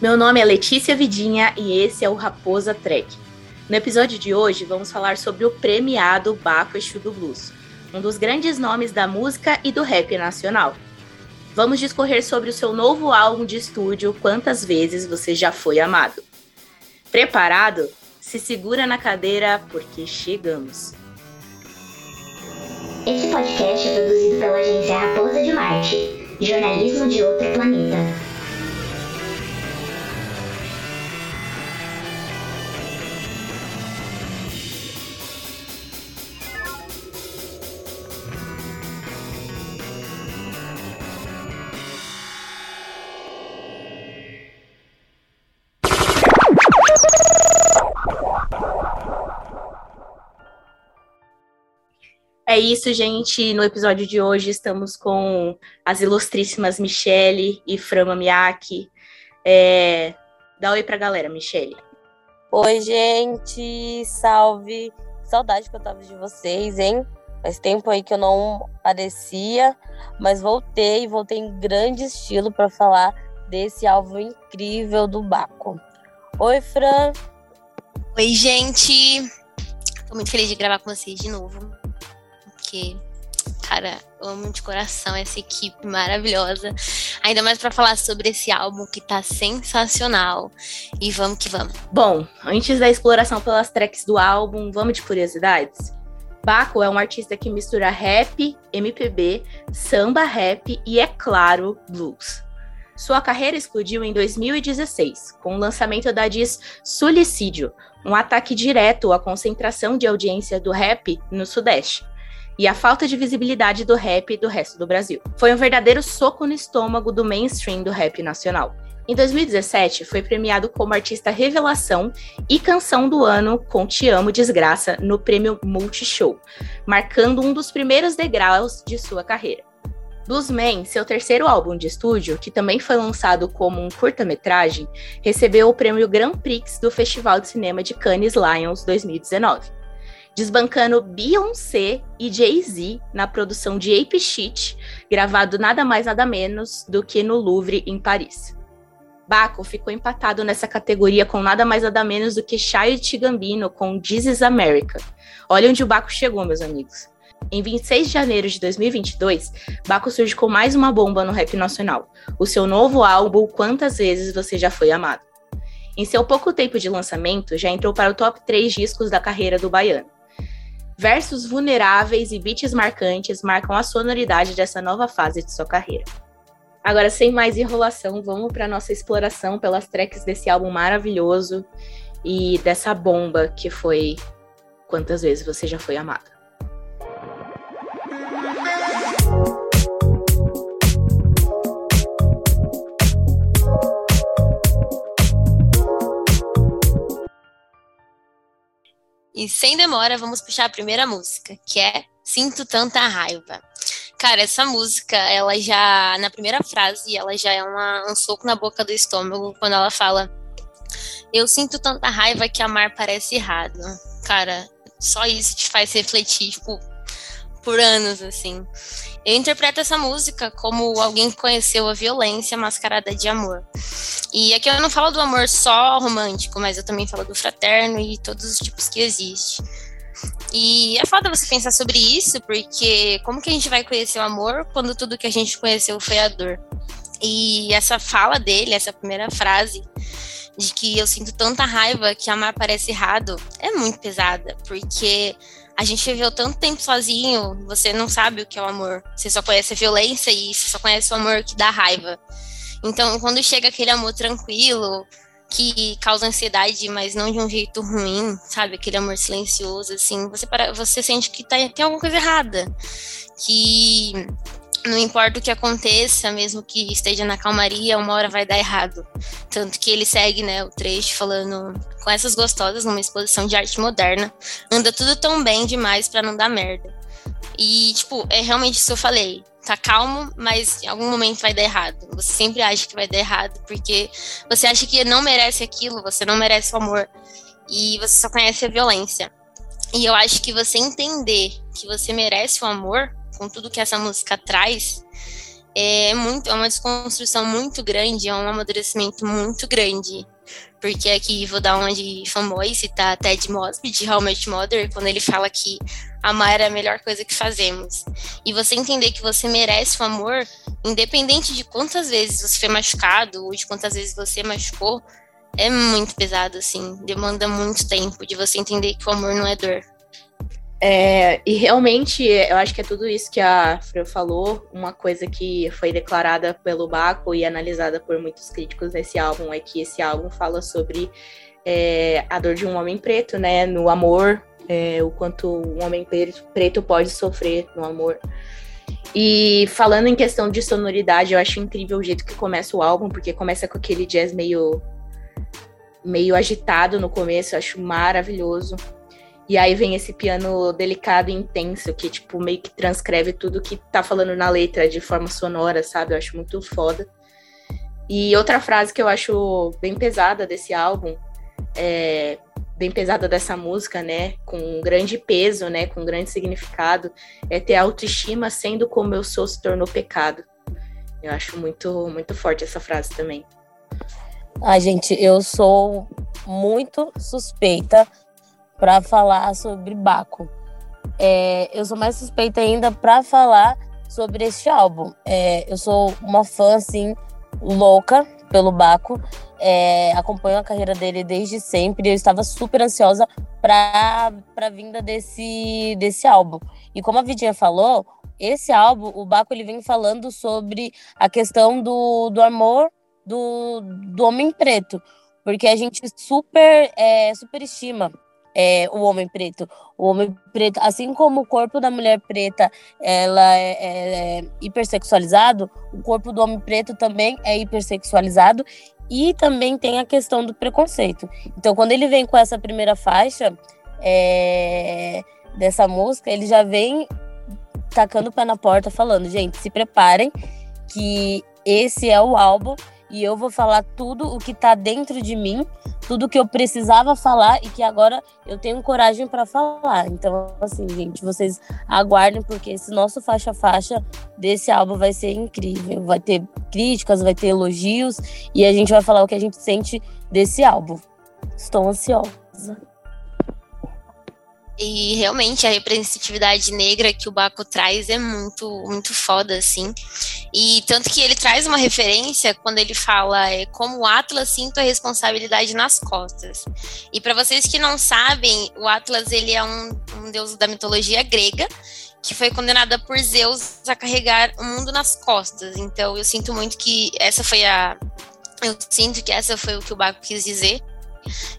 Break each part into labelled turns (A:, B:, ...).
A: Meu nome é Letícia Vidinha e esse é o Raposa Trek. No episódio de hoje, vamos falar sobre o premiado Baco Exu do Blues, um dos grandes nomes da música e do rap nacional. Vamos discorrer sobre o seu novo álbum de estúdio, Quantas Vezes Você Já Foi Amado. Preparado? Se segura na cadeira, porque chegamos.
B: Esse podcast é produzido pela agência Raposa de Marte, jornalismo de outro planeta.
A: É isso, gente. No episódio de hoje estamos com as ilustríssimas Michele e Frama Miyake. É... Dá oi pra galera, Michele.
C: Oi, gente. Salve. Saudade que eu tava de vocês, hein? Faz tempo aí que eu não aparecia, mas voltei, voltei em grande estilo para falar desse álbum incrível do Baco. Oi, Fran.
D: Oi, gente. Tô muito feliz de gravar com vocês de novo porque, cara, eu amo de coração essa equipe maravilhosa. Ainda mais para falar sobre esse álbum que tá sensacional. E vamos que vamos.
A: Bom, antes da exploração pelas tracks do álbum, vamos de curiosidades? Baco é um artista que mistura rap, MPB, samba rap e, é claro, blues. Sua carreira explodiu em 2016, com o lançamento da diz Suicídio, um ataque direto à concentração de audiência do rap no Sudeste e a falta de visibilidade do rap do resto do Brasil. Foi um verdadeiro soco no estômago do mainstream do rap nacional. Em 2017, foi premiado como artista revelação e canção do ano com Te Amo Desgraça no prêmio Multishow, marcando um dos primeiros degraus de sua carreira. Bluesman, seu terceiro álbum de estúdio, que também foi lançado como um curta-metragem, recebeu o prêmio Grand Prix do Festival de Cinema de Cannes Lions 2019 desbancando Beyoncé e Jay-Z na produção de Ape Shit, gravado nada mais nada menos do que no Louvre, em Paris. Baco ficou empatado nessa categoria com nada mais nada menos do que Child Gambino com This is America. Olha onde o Baco chegou, meus amigos. Em 26 de janeiro de 2022, Baco surge com mais uma bomba no rap nacional, o seu novo álbum Quantas Vezes Você Já Foi Amado. Em seu pouco tempo de lançamento, já entrou para o top 3 discos da carreira do baiano. Versos vulneráveis e beats marcantes marcam a sonoridade dessa nova fase de sua carreira. Agora, sem mais enrolação, vamos para nossa exploração pelas tracks desse álbum maravilhoso e dessa bomba que foi Quantas vezes você já foi amada.
D: E sem demora, vamos puxar a primeira música, que é Sinto Tanta Raiva. Cara, essa música, ela já, na primeira frase, ela já é uma, um soco na boca do estômago quando ela fala: Eu sinto tanta raiva que amar parece errado. Cara, só isso te faz refletir, tipo, por anos, assim. Eu interpreto essa música como alguém que conheceu a violência mascarada de amor. E aqui eu não falo do amor só romântico, mas eu também falo do fraterno e todos os tipos que existem. E é foda você pensar sobre isso, porque como que a gente vai conhecer o amor quando tudo que a gente conheceu foi a dor? E essa fala dele, essa primeira frase, de que eu sinto tanta raiva que amar parece errado, é muito pesada, porque a gente viveu tanto tempo sozinho, você não sabe o que é o amor. Você só conhece a violência e você só conhece o amor que dá raiva. Então, quando chega aquele amor tranquilo, que causa ansiedade, mas não de um jeito ruim, sabe? Aquele amor silencioso, assim, você, para, você sente que tá, tem alguma coisa errada. Que não importa o que aconteça, mesmo que esteja na calmaria, uma hora vai dar errado. Tanto que ele segue, né, o trecho falando com essas gostosas numa exposição de arte moderna, anda tudo tão bem demais para não dar merda. E, tipo, é realmente isso que eu falei. Tá calmo, mas em algum momento vai dar errado. Você sempre acha que vai dar errado, porque você acha que não merece aquilo, você não merece o amor. E você só conhece a violência. E eu acho que você entender que você merece o amor com tudo que essa música traz, é muito, é uma desconstrução muito grande, é um amadurecimento muito grande. Porque aqui vou dar uma de fanboy, citar Ted Mosby, de How Much Mother, quando ele fala que amar é a melhor coisa que fazemos. E você entender que você merece o amor, independente de quantas vezes você foi machucado, ou de quantas vezes você machucou, é muito pesado, assim. Demanda muito tempo de você entender que o amor não é dor.
A: É, e realmente, eu acho que é tudo isso que a Fran falou. Uma coisa que foi declarada pelo Baco e analisada por muitos críticos desse álbum é que esse álbum fala sobre é, a dor de um homem preto, né? No amor, é, o quanto um homem preto pode sofrer no amor. E falando em questão de sonoridade, eu acho incrível o jeito que começa o álbum, porque começa com aquele jazz meio meio agitado no começo, eu acho maravilhoso. E aí vem esse piano delicado e intenso, que, tipo, meio que transcreve tudo que tá falando na letra de forma sonora, sabe? Eu acho muito foda. E outra frase que eu acho bem pesada desse álbum, é, bem pesada dessa música, né? Com um grande peso, né? Com um grande significado, é ter autoestima sendo como eu sou se tornou pecado. Eu acho muito, muito forte essa frase também.
C: Ai, gente, eu sou muito suspeita para falar sobre Baco. É, eu sou mais suspeita ainda para falar sobre este álbum. É, eu sou uma fã, assim, louca pelo Baco. É, acompanho a carreira dele desde sempre. Eu estava super ansiosa para a vinda desse, desse álbum. E como a Vidinha falou, esse álbum, o Baco ele vem falando sobre a questão do, do amor do, do homem preto. Porque a gente super, é, superestima é, o homem preto. O homem preto, assim como o corpo da mulher preta ela é, é, é hipersexualizado, o corpo do homem preto também é hipersexualizado e também tem a questão do preconceito. Então, quando ele vem com essa primeira faixa é, dessa música, ele já vem tacando o pé na porta, falando: gente, se preparem, que esse é o álbum e eu vou falar tudo o que tá dentro de mim, tudo que eu precisava falar e que agora eu tenho coragem para falar. Então, assim, gente, vocês aguardem porque esse nosso faixa faixa desse álbum vai ser incrível. Vai ter críticas, vai ter elogios e a gente vai falar o que a gente sente desse álbum. Estou ansiosa.
D: E realmente a representatividade negra que o Baco traz é muito, muito foda, assim. E tanto que ele traz uma referência quando ele fala é, como o Atlas sinto a responsabilidade nas costas. E para vocês que não sabem, o Atlas ele é um, um deus da mitologia grega que foi condenada por Zeus a carregar o mundo nas costas. Então eu sinto muito que essa foi a eu sinto que essa foi o que o Baco quis dizer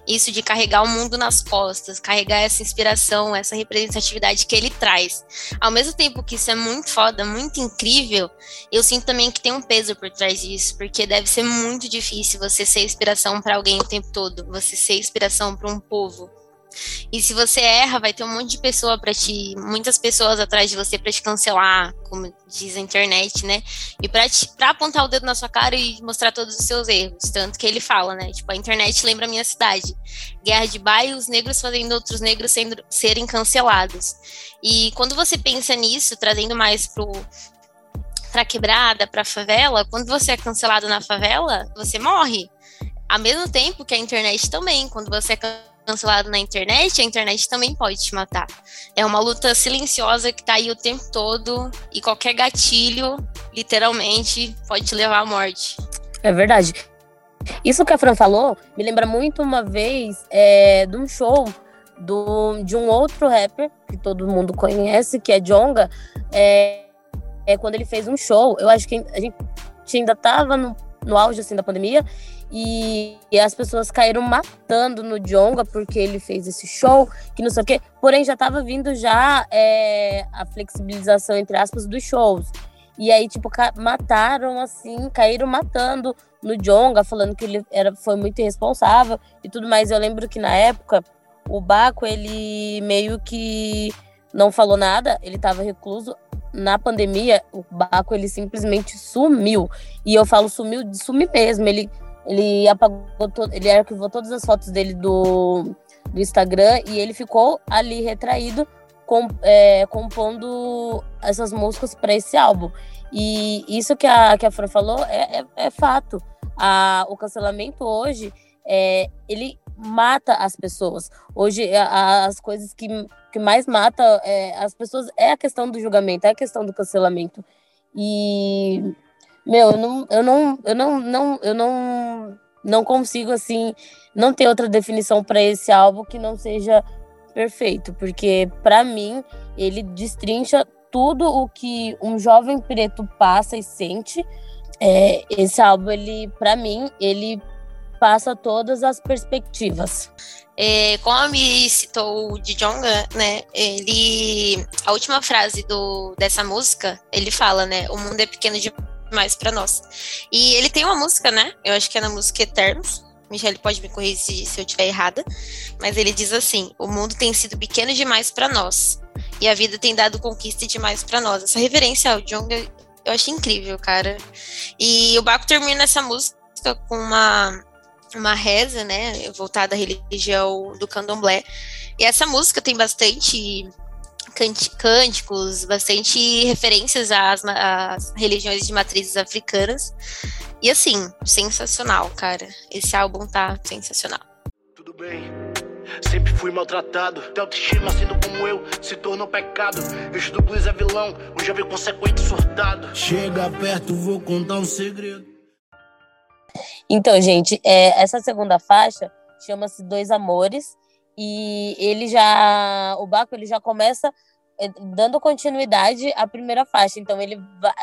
D: isso de carregar o mundo nas costas, carregar essa inspiração, essa representatividade que ele traz. Ao mesmo tempo que isso é muito foda, muito incrível, eu sinto também que tem um peso por trás disso, porque deve ser muito difícil você ser inspiração para alguém o tempo todo, você ser inspiração para um povo. E se você erra, vai ter um monte de pessoa para te, muitas pessoas atrás de você para te cancelar, como diz a internet, né? E para para apontar o dedo na sua cara e mostrar todos os seus erros, tanto que ele fala, né? Tipo, a internet lembra a minha cidade. Guerra de bairros, negros fazendo outros negros sendo, serem cancelados. E quando você pensa nisso, trazendo mais pro para quebrada, para favela, quando você é cancelado na favela, você morre. Ao mesmo tempo que a internet também, quando você é cancelado na internet, a internet também pode te matar. É uma luta silenciosa que tá aí o tempo todo e qualquer gatilho, literalmente, pode te levar à morte.
C: É verdade. Isso que a Fran falou me lembra muito uma vez é, de um show do, de um outro rapper que todo mundo conhece, que é Jonga. É, é quando ele fez um show. Eu acho que a gente ainda tava no, no auge assim, da pandemia e, e, as pessoas caíram matando no Jonga porque ele fez esse show, que não sei o quê. Porém, já estava vindo já é, a flexibilização, entre aspas, dos shows. E aí, tipo, mataram assim, caíram matando no Jonga, falando que ele era, foi muito irresponsável e tudo mais. Eu lembro que na época, o Baco, ele meio que não falou nada, ele estava recluso. Na pandemia, o Baco, ele simplesmente sumiu. E eu falo sumiu de mesmo. Ele ele apagou, ele arquivou todas as fotos dele do, do Instagram e ele ficou ali retraído com, é, compondo essas músicas para esse álbum. E isso que a, que a Fran falou é, é, é fato. A, o cancelamento hoje, é, ele mata as pessoas. Hoje, a, as coisas que, que mais mata é, as pessoas é a questão do julgamento, é a questão do cancelamento. E, meu, eu não, eu não, eu não, não, eu não, não consigo, assim, não ter outra definição para esse álbum que não seja perfeito, porque para mim ele destrincha tudo o que um jovem preto passa e sente. É, esse álbum, ele, para mim, ele passa todas as perspectivas.
D: É, como a Mi citou o Djonga, né? Ele. A última frase do, dessa música, ele fala, né? O mundo é pequeno demais para nós. E ele tem uma música, né? Eu acho que é na música Eternos, Michelle pode me corrigir se, eu estiver errada, mas ele diz assim: o mundo tem sido pequeno demais para nós e a vida tem dado conquista demais para nós. Essa referência ao Jung eu achei incrível, cara. E o Baco termina essa música com uma uma reza, né, voltada à religião do candomblé. E essa música tem bastante cânticos, bastante referências às, às religiões de matrizes africanas. E assim, sensacional, cara. Esse álbum tá sensacional. Tudo bem. Sempre fui maltratado, teu autoestima sendo como eu se tornou pecado. Vejo do blues é vilão, um jovem consequente surtado. Chega perto, vou contar um segredo.
C: Então, gente, é, essa segunda faixa chama-se Dois Amores e ele já, o Baco, ele já começa é, dando continuidade à primeira faixa. Então, ele vai,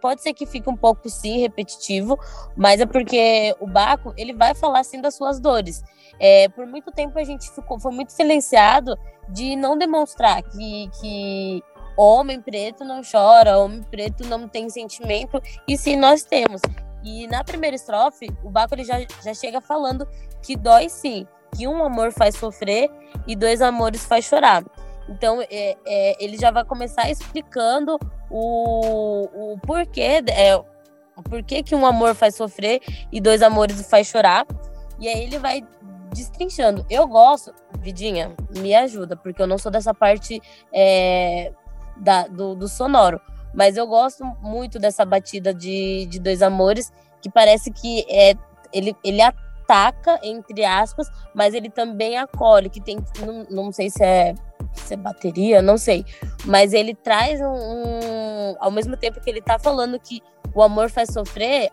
C: pode ser que fique um pouco sim repetitivo, mas é porque o Baco ele vai falar assim das suas dores. É, por muito tempo a gente ficou, foi muito silenciado de não demonstrar que, que homem preto não chora, homem preto não tem sentimento, e sim nós temos. E na primeira estrofe, o Baco ele já, já chega falando que dói sim, que um amor faz sofrer e dois amores faz chorar. Então, é, é, ele já vai começar explicando o, o porquê, é, o porquê que um amor faz sofrer e dois amores faz chorar. E aí ele vai destrinchando. Eu gosto, Vidinha, me ajuda, porque eu não sou dessa parte é, da, do, do sonoro. Mas eu gosto muito dessa batida de, de dois amores, que parece que é, ele, ele ataca, entre aspas, mas ele também acolhe, que tem, não, não sei se é se é bateria, não sei. Mas ele traz um, um, Ao mesmo tempo que ele tá falando que o amor faz sofrer,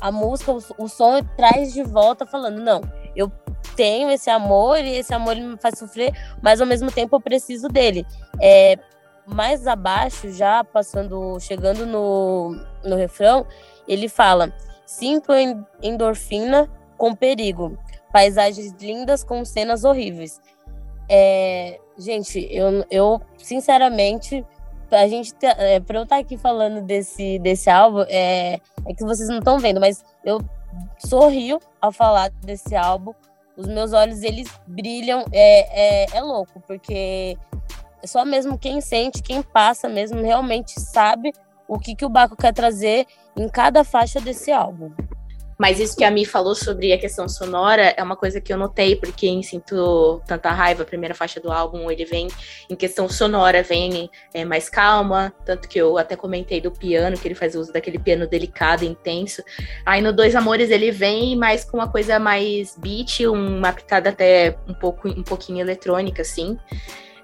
C: a música, o, o som traz de volta falando, não, eu tenho esse amor e esse amor me faz sofrer, mas ao mesmo tempo eu preciso dele. É, mais abaixo, já passando, chegando no, no refrão, ele fala: sinto endorfina com perigo, paisagens lindas com cenas horríveis. É, gente, eu, eu sinceramente, a gente é, pra eu estar aqui falando desse, desse álbum, é, é que vocês não estão vendo, mas eu sorrio ao falar desse álbum. Os meus olhos, eles brilham, é, é, é louco, porque só mesmo quem sente, quem passa mesmo, realmente sabe o que, que o Baco quer trazer em cada faixa desse álbum.
A: Mas isso que a Mi falou sobre a questão sonora é uma coisa que eu notei, porque em Sinto Tanta Raiva, a primeira faixa do álbum, ele vem em questão sonora, vem é, mais calma, tanto que eu até comentei do piano, que ele faz uso daquele piano delicado, intenso. Aí no Dois Amores ele vem mais com uma coisa mais beat, uma pitada até um pouco um pouquinho eletrônica, assim.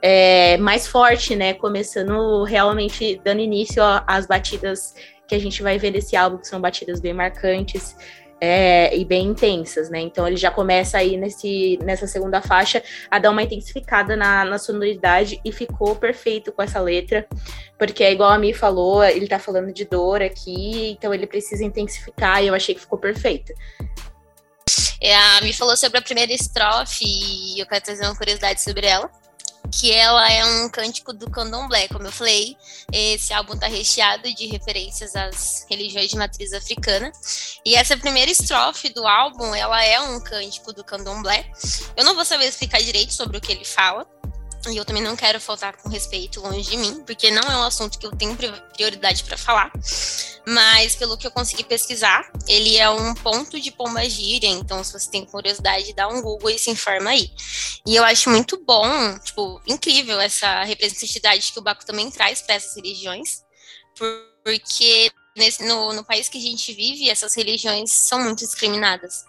A: É, mais forte, né? Começando realmente dando início às batidas que a gente vai ver nesse álbum, que são batidas bem marcantes é, e bem intensas, né? Então ele já começa aí nesse, nessa segunda faixa a dar uma intensificada na, na sonoridade e ficou perfeito com essa letra, porque é igual a Mi falou, ele tá falando de dor aqui, então ele precisa intensificar e eu achei que ficou perfeito.
D: É, a Mi falou sobre a primeira estrofe e eu quero trazer uma curiosidade sobre ela que ela é um cântico do candomblé, como eu falei. Esse álbum tá recheado de referências às religiões de matriz africana. E essa primeira estrofe do álbum, ela é um cântico do candomblé. Eu não vou saber explicar direito sobre o que ele fala, e eu também não quero faltar com respeito longe de mim, porque não é um assunto que eu tenho prioridade para falar. mas pelo que eu consegui pesquisar, ele é um ponto de pomba-gira, então se você tem curiosidade, dá um Google e se informa aí. E eu acho muito bom, tipo, incrível essa representatividade que o Baco também traz para essas religiões, porque nesse, no, no país que a gente vive, essas religiões são muito discriminadas.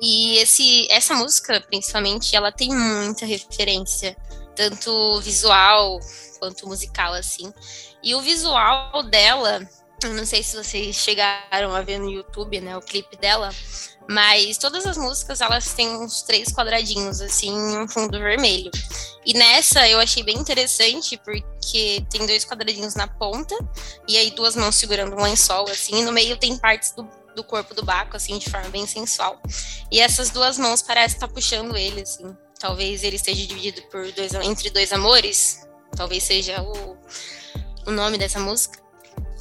D: E esse, essa música, principalmente, ela tem muita referência, tanto visual quanto musical, assim. E o visual dela não sei se vocês chegaram a ver no YouTube, né, o clipe dela, mas todas as músicas elas têm uns três quadradinhos assim, um fundo vermelho. E nessa eu achei bem interessante porque tem dois quadradinhos na ponta e aí duas mãos segurando um lençol assim, e no meio tem partes do, do corpo do Baco assim, de forma bem sensual. E essas duas mãos parecem estar puxando ele assim. Talvez ele esteja dividido por dois entre dois amores, talvez seja o o nome dessa música.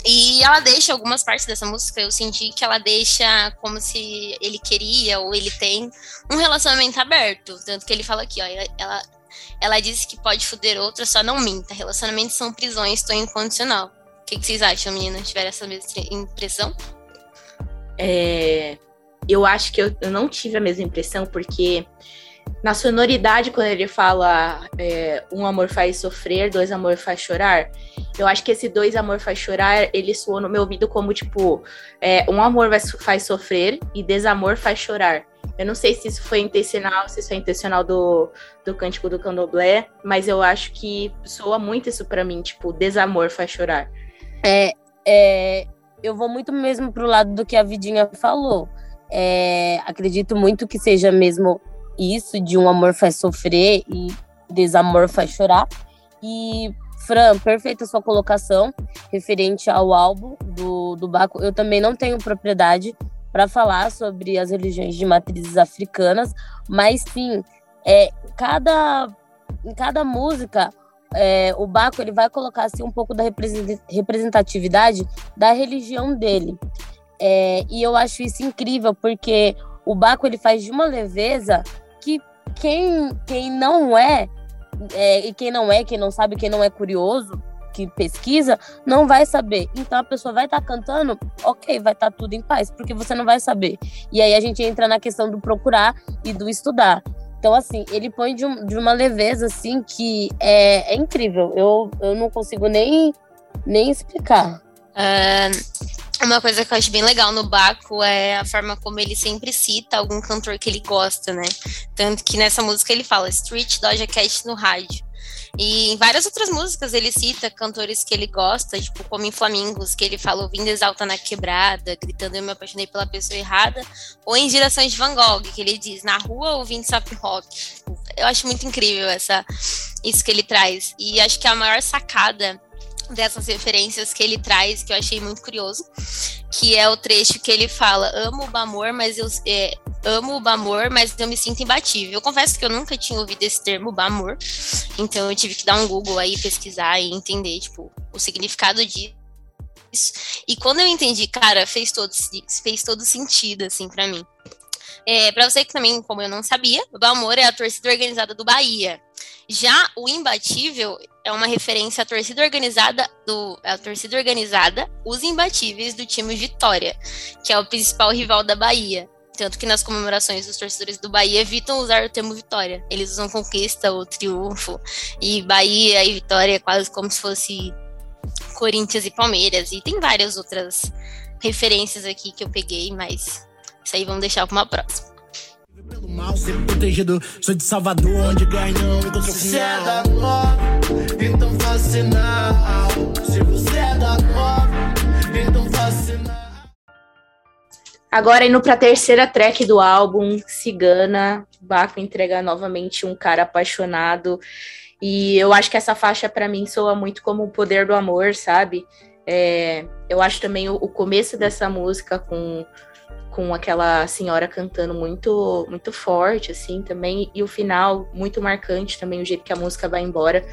D: E ela deixa algumas partes dessa música, eu senti que ela deixa como se ele queria ou ele tem um relacionamento aberto. Tanto que ele fala aqui, ó, ela, ela disse que pode foder outra, só não minta. Relacionamentos são prisões, estou incondicional. O que, que vocês acham, meninas? Tiveram essa mesma impressão?
A: É, eu acho que eu, eu não tive a mesma impressão, porque na sonoridade, quando ele fala é, um amor faz sofrer, dois amor faz chorar, eu acho que esse dois amor faz chorar, ele soou no meu ouvido como tipo, é, um amor faz sofrer e desamor faz chorar. Eu não sei se isso foi intencional, se isso é intencional do, do cântico do candomblé, mas eu acho que soa muito isso para mim, tipo, desamor faz chorar.
C: É, é, eu vou muito mesmo pro lado do que a Vidinha falou. É, acredito muito que seja mesmo isso de um amor faz sofrer e desamor faz chorar. E, Fran, perfeita sua colocação referente ao álbum do, do Baco. Eu também não tenho propriedade para falar sobre as religiões de matrizes africanas, mas sim, é, cada, em cada música, é, o Baco ele vai colocar assim, um pouco da representatividade da religião dele. É, e eu acho isso incrível, porque o Baco ele faz de uma leveza quem, quem não é, é, e quem não é, quem não sabe, quem não é curioso, que pesquisa, não vai saber. Então a pessoa vai estar tá cantando, ok, vai estar tá tudo em paz, porque você não vai saber. E aí a gente entra na questão do procurar e do estudar. Então, assim, ele põe de, um, de uma leveza, assim, que é, é, incrível. Eu, eu não consigo nem, nem explicar.
D: Uh, uma coisa que eu acho bem legal no Baco é a forma como ele sempre cita algum cantor que ele gosta, né? Tanto que nessa música ele fala Street Doja Cat no rádio. E em várias outras músicas ele cita cantores que ele gosta, tipo como em Flamingos, que ele fala ouvindo exalta na quebrada, gritando eu me apaixonei pela pessoa errada, ou em Gerações de Van Gogh, que ele diz na rua ouvindo sap rock. Eu acho muito incrível essa isso que ele traz. E acho que a maior sacada dessas referências que ele traz, que eu achei muito curioso, que é o trecho que ele fala: amo o Bamor, mas eu é, amo o Bamor, mas eu me sinto imbatível. Eu confesso que eu nunca tinha ouvido esse termo Bamor, então eu tive que dar um Google aí, pesquisar e entender, tipo, o significado disso. E quando eu entendi, cara, fez todo, fez todo sentido, assim, para mim. É, para você que também, como eu não sabia, o Balmor é a torcida organizada do Bahia. Já o imbatível é uma referência à torcida organizada do a torcida organizada Os Imbatíveis do time Vitória, que é o principal rival da Bahia. Tanto que nas comemorações os torcedores do Bahia evitam usar o termo vitória. Eles usam conquista ou triunfo. E Bahia e Vitória é quase como se fosse Corinthians e Palmeiras. E tem várias outras referências aqui que eu peguei, mas isso aí vamos deixar para uma próxima. Pelo mal, ser protegido, sou de Salvador, onde ganham e Então fascinal. Se você é da cor,
A: então fascinal. Agora indo para a terceira track do álbum, Cigana, Baco entrega novamente um cara apaixonado. E eu acho que essa faixa para mim soa muito como o poder do amor, sabe? É, eu acho também o, o começo dessa música com com aquela senhora cantando muito muito forte assim também. E o final muito marcante também o jeito que a música vai embora.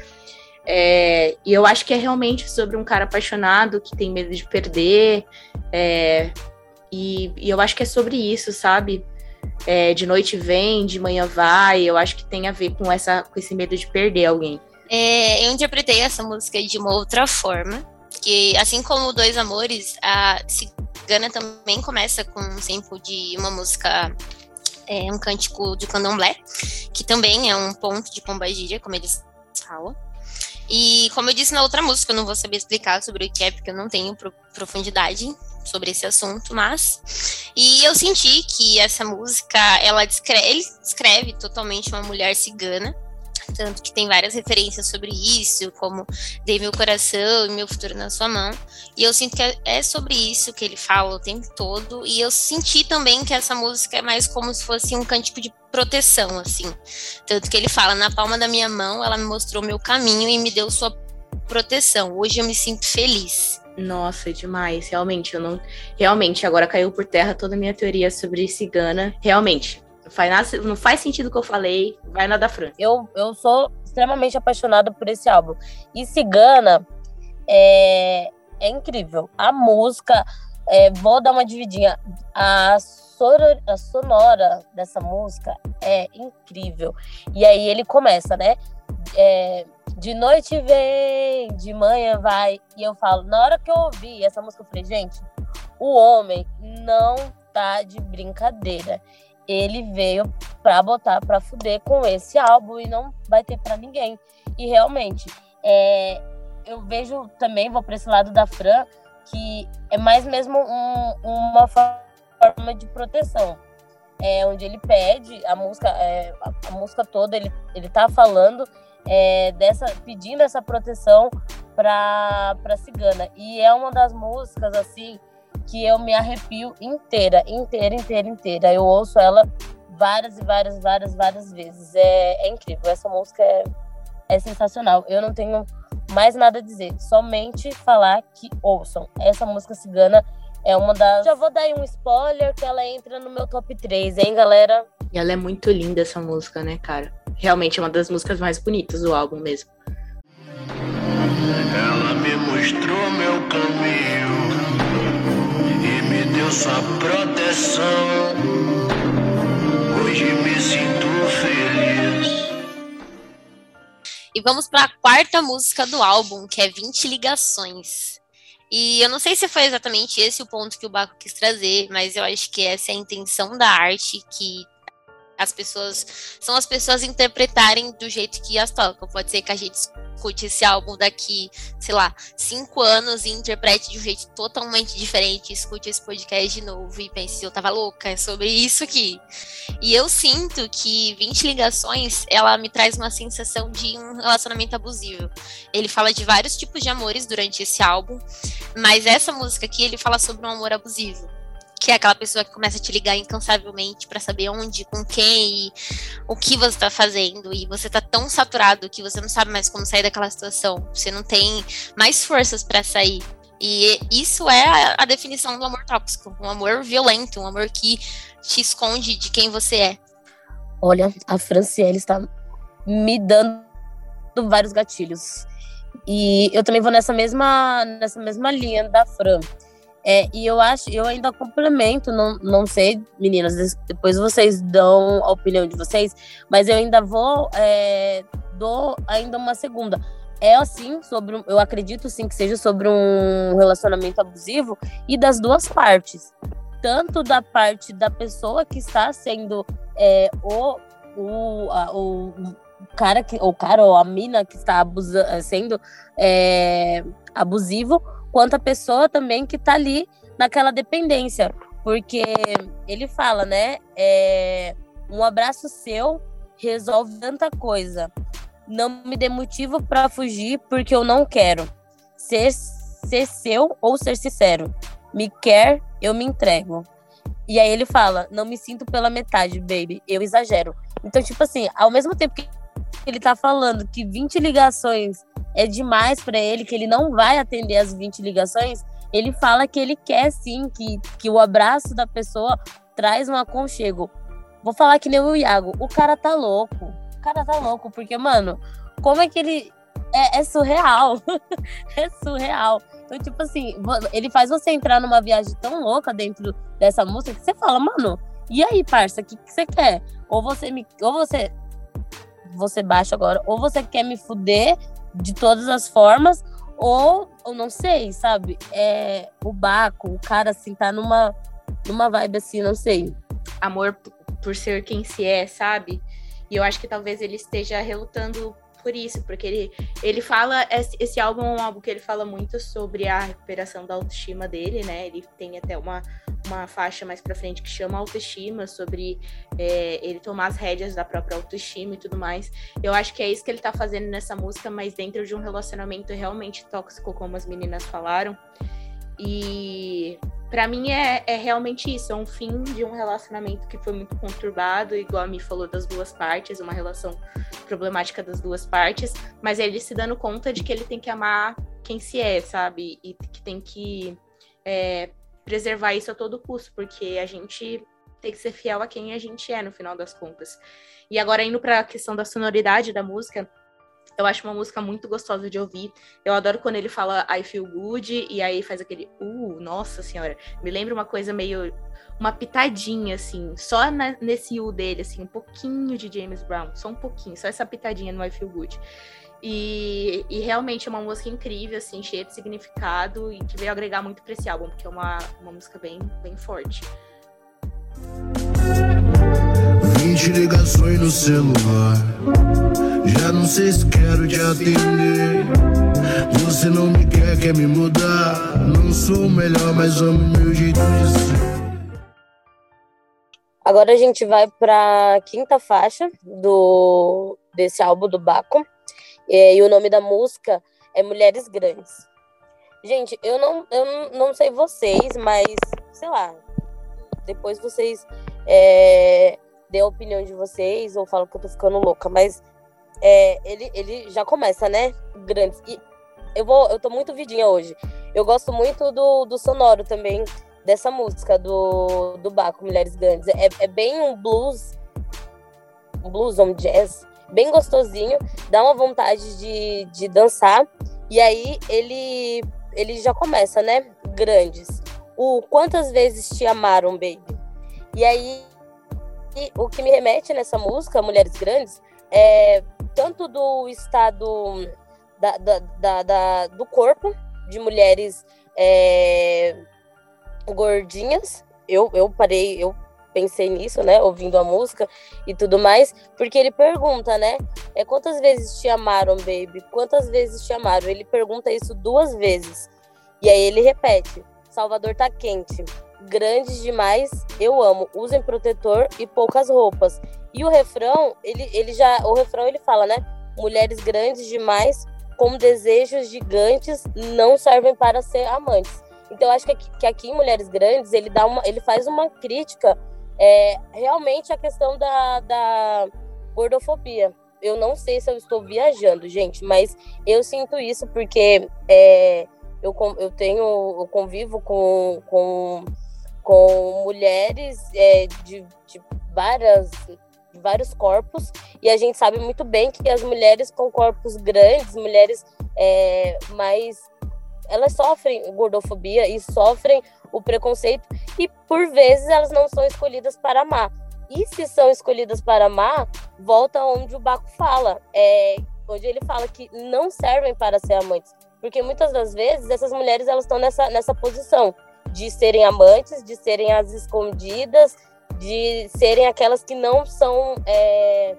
A: É, e eu acho que é realmente sobre um cara apaixonado que tem medo de perder é, e, e, eu acho que é sobre isso sabe? É, de noite vem de manhã vai eu acho que tem a ver com essa com esse medo de perder alguém.
D: É, eu interpretei essa música de uma outra forma que assim como Dois Amores, a Cigana também começa com um sample de uma música, é, um cântico de candomblé, que também é um ponto de pombagira, como eles falam. E como eu disse na outra música, eu não vou saber explicar sobre o que é, porque eu não tenho profundidade sobre esse assunto, mas e eu senti que essa música ela descreve, ele descreve totalmente uma mulher cigana tanto que tem várias referências sobre isso, como Dei meu coração e meu futuro na sua mão. E eu sinto que é, é sobre isso que ele fala o tempo todo. E eu senti também que essa música é mais como se fosse um cântico de proteção, assim. Tanto que ele fala: na palma da minha mão, ela me mostrou meu caminho e me deu sua proteção. Hoje eu me sinto feliz.
A: Nossa, demais. Realmente, eu não. Realmente, agora caiu por terra toda a minha teoria sobre cigana. Realmente, faz, não faz sentido o que eu falei. Vai na da Fran.
C: Eu, eu sou extremamente apaixonada por esse álbum. E Cigana é, é incrível. A música, é, vou dar uma dividinha. A, a sonora dessa música é incrível. E aí ele começa, né? É, de noite vem, de manhã vai. E eu falo, na hora que eu ouvi essa música, eu falei, gente, o homem não tá de brincadeira ele veio pra botar pra fuder com esse álbum e não vai ter pra ninguém. E realmente, é, eu vejo também, vou pra esse lado da Fran, que é mais mesmo um, uma forma de proteção. É, onde ele pede a música, é, a, a, música toda, ele, ele tá falando é, dessa, pedindo essa proteção pra, pra cigana. E é uma das músicas, assim, que eu me arrepio inteira, inteira, inteira, inteira. Eu ouço ela várias e várias, várias, várias vezes. É, é incrível. Essa música é, é sensacional. Eu não tenho mais nada a dizer, somente falar que ouçam. Essa música cigana é uma das. Já vou dar aí um spoiler que ela entra no meu top 3, hein, galera?
A: E ela é muito linda, essa música, né, cara? Realmente é uma das músicas mais bonitas do álbum mesmo. Ela me mostrou meu caminho
D: sua proteção. Hoje me sinto feliz. E vamos para a quarta música do álbum, que é 20 ligações. E eu não sei se foi exatamente esse o ponto que o Baco quis trazer, mas eu acho que essa é a intenção da arte que as pessoas são as pessoas interpretarem do jeito que as tocam. Pode ser que a gente escute esse álbum daqui, sei lá, cinco anos e interprete de um jeito totalmente diferente, escute esse podcast de novo e pense, eu tava louca, é sobre isso aqui. E eu sinto que 20 ligações, ela me traz uma sensação de um relacionamento abusivo. Ele fala de vários tipos de amores durante esse álbum, mas essa música aqui ele fala sobre um amor abusivo que é aquela pessoa que começa a te ligar incansavelmente para saber onde, com quem e o que você está fazendo. E você tá tão saturado que você não sabe mais como sair daquela situação. Você não tem mais forças para sair. E isso é a definição do amor tóxico, um amor violento, um amor que te esconde de quem você é.
C: Olha, a Franciele está me dando vários gatilhos. E eu também vou nessa mesma, nessa mesma linha da Fran. É, e eu acho, eu ainda complemento, não, não sei, meninas, depois vocês dão a opinião de vocês, mas eu ainda vou, é, dou ainda uma segunda. É assim, sobre, eu acredito sim que seja sobre um relacionamento abusivo e das duas partes. Tanto da parte da pessoa que está sendo é, o, o, a, o cara que, o cara ou a mina que está abusa, sendo é, abusivo, quanto a pessoa também que está ali naquela dependência. Porque ele fala, né? É, um abraço seu resolve tanta coisa. Não me dê motivo para fugir porque eu não quero. Ser, ser seu ou ser sincero. Me quer, eu me entrego. E aí ele fala: Não me sinto pela metade, baby. Eu exagero. Então, tipo assim, ao mesmo tempo que ele tá falando que 20 ligações é demais para ele, que ele não vai atender as 20 ligações, ele fala que ele quer sim, que, que o abraço da pessoa traz um aconchego. Vou falar que nem o Iago, o cara tá louco. O cara tá louco, porque, mano, como é que ele. É, é surreal. é surreal. Então, tipo assim, ele faz você entrar numa viagem tão louca dentro dessa música que você fala, mano, e aí, parça, o que, que você quer? Ou você me. Ou você. Você baixa agora, ou você quer me fuder de todas as formas, Ou, ou não sei, sabe? É, o Baco, o cara assim, tá numa, numa vibe assim, não sei.
A: Amor por ser quem se é, sabe? E eu acho que talvez ele esteja relutando por isso, porque ele, ele fala, esse álbum é um álbum que ele fala muito sobre a recuperação da autoestima dele, né? Ele tem até uma, uma faixa mais pra frente que chama autoestima, sobre é, ele tomar as rédeas da própria autoestima e tudo mais. Eu acho que é isso que ele tá fazendo nessa música, mas dentro de um relacionamento realmente tóxico, como as meninas falaram. E para mim é, é realmente isso, é um fim de um relacionamento que foi muito conturbado, igual a Mi falou das duas partes, uma relação problemática das duas partes, mas ele se dando conta de que ele tem que amar quem se é, sabe? E que tem que é, preservar isso a todo custo, porque a gente tem que ser fiel a quem a gente é no final das contas. E agora indo para a questão da sonoridade da música, eu acho uma música muito gostosa de ouvir. Eu adoro quando ele fala I feel good e aí faz aquele uh, nossa senhora. Me lembra uma coisa meio uma pitadinha assim, só na, nesse U dele assim, um pouquinho de James Brown, só um pouquinho, só essa pitadinha no I feel good. E, e realmente é uma música incrível, assim, cheia de significado e que veio agregar muito para esse álbum, porque é uma, uma música bem, bem forte.
E: 20 ligações no celular. Já não sei se quero te atender. Você não me quer, quer me mudar. Não sou o melhor, mas amo meu jeito de ser.
C: Agora a gente vai para quinta faixa do desse álbum do Baco. É, e o nome da música é Mulheres Grandes. Gente, eu não, eu não sei vocês, mas sei lá. Depois vocês é, dê a opinião de vocês ou falam que eu tô ficando louca, mas é, ele, ele já começa, né? Grandes. E eu vou, eu tô muito vidinha hoje. Eu gosto muito do, do sonoro também dessa música do, do Baco, Mulheres Grandes. É, é bem um blues, um blues, um jazz, bem gostosinho, dá uma vontade de, de dançar. E aí ele, ele já começa, né? Grandes. O Quantas Vezes Te Amaram, Baby? E aí, o que me remete nessa música, Mulheres Grandes, é tanto do estado da, da, da, da do corpo de mulheres é, gordinhas. Eu, eu parei, eu pensei nisso, né, ouvindo a música e tudo mais, porque ele pergunta, né, é quantas vezes te amaram, baby? Quantas vezes te amaram? Ele pergunta isso duas vezes. E aí ele repete: Salvador tá quente, grandes demais, eu amo, usem protetor e poucas roupas. E o refrão, ele, ele já, o refrão ele fala, né? Mulheres grandes demais, com desejos gigantes, não servem para ser amantes. Então, acho que aqui, que aqui em Mulheres Grandes, ele, dá uma, ele faz uma crítica é, realmente a questão da, da gordofobia. Eu não sei se eu estou viajando, gente, mas eu sinto isso porque é, eu, eu tenho, eu convivo com, com, com mulheres é, de, de várias de vários corpos e a gente sabe muito bem que as mulheres com corpos grandes, mulheres é, mais elas sofrem gordofobia e sofrem o preconceito e por vezes elas não são escolhidas para amar. E se são escolhidas para amar, volta onde o Baco fala, é, onde ele fala que não servem para ser amantes, porque muitas das vezes essas mulheres elas estão nessa nessa posição de serem amantes, de serem as escondidas, de serem aquelas que não são é,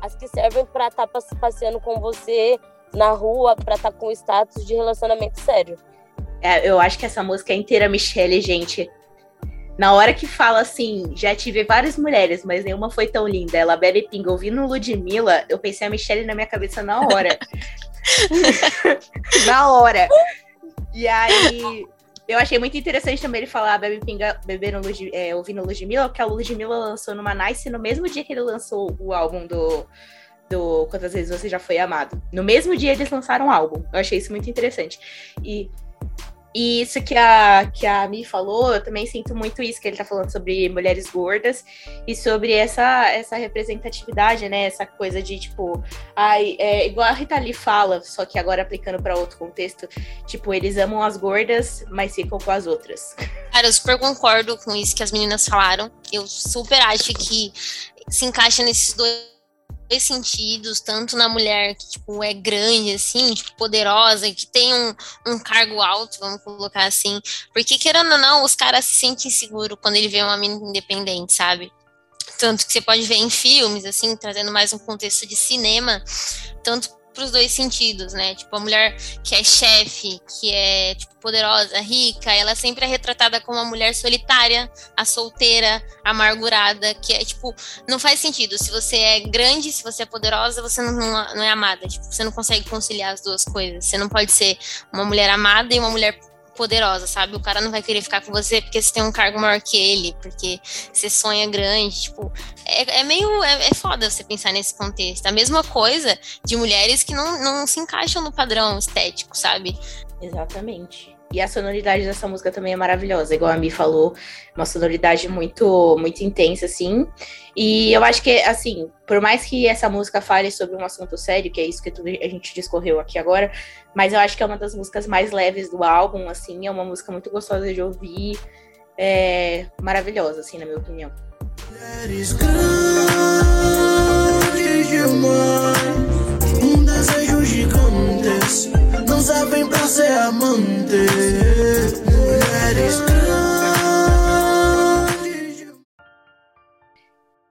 C: as que servem para estar tá passeando com você na rua, para estar tá com status de relacionamento sério.
A: É, eu acho que essa música é inteira Michelle, gente. Na hora que fala assim, já tive várias mulheres, mas nenhuma foi tão linda. Ela Belly Ping ouvindo Ludmilla, eu pensei a Michelle na minha cabeça na hora. na hora. E aí, eu achei muito interessante também ele falar Bebe Pinga bebendo Lud, é, ouvindo Ludmilla, porque a Ludmilla lançou numa Nice no mesmo dia que ele lançou o álbum do, do Quantas Vezes Você Já Foi Amado. No mesmo dia eles lançaram o álbum. Eu achei isso muito interessante. E e isso que a, que a Mi falou, eu também sinto muito isso, que ele tá falando sobre mulheres gordas e sobre essa, essa representatividade, né? Essa coisa de, tipo, ai, é, igual a Rita Lee fala, só que agora aplicando para outro contexto, tipo, eles amam as gordas, mas ficam com as outras.
D: Cara, eu super concordo com isso que as meninas falaram. Eu super acho que se encaixa nesses dois sentidos, tanto na mulher que, tipo, é grande, assim, tipo, poderosa, que tem um, um cargo alto, vamos colocar assim. Porque, querendo ou não, os caras se sentem seguros quando ele vê uma menina independente, sabe? Tanto que você pode ver em filmes, assim, trazendo mais um contexto de cinema, tanto os dois sentidos, né? Tipo, a mulher que é chefe, que é tipo, poderosa, rica, ela sempre é retratada como uma mulher solitária, a solteira, amargurada, que é tipo, não faz sentido. Se você é grande, se você é poderosa, você não, não é amada. Tipo, você não consegue conciliar as duas coisas. Você não pode ser uma mulher amada e uma mulher poderosa, sabe? O cara não vai querer ficar com você porque você tem um cargo maior que ele, porque você sonha grande, tipo, é, é meio, é, é foda você pensar nesse contexto. A mesma coisa de mulheres que não, não se encaixam no padrão estético, sabe?
A: Exatamente. E a sonoridade dessa música também é maravilhosa, igual a Mi falou, uma sonoridade muito, muito intensa, assim. E eu acho que, assim, por mais que essa música fale sobre um assunto sério, que é isso que a gente discorreu aqui agora, mas eu acho que é uma das músicas mais leves do álbum, assim, é uma música muito gostosa de ouvir, é maravilhosa, assim, na minha opinião. Um desejo gigante pra ser amante. Mulheres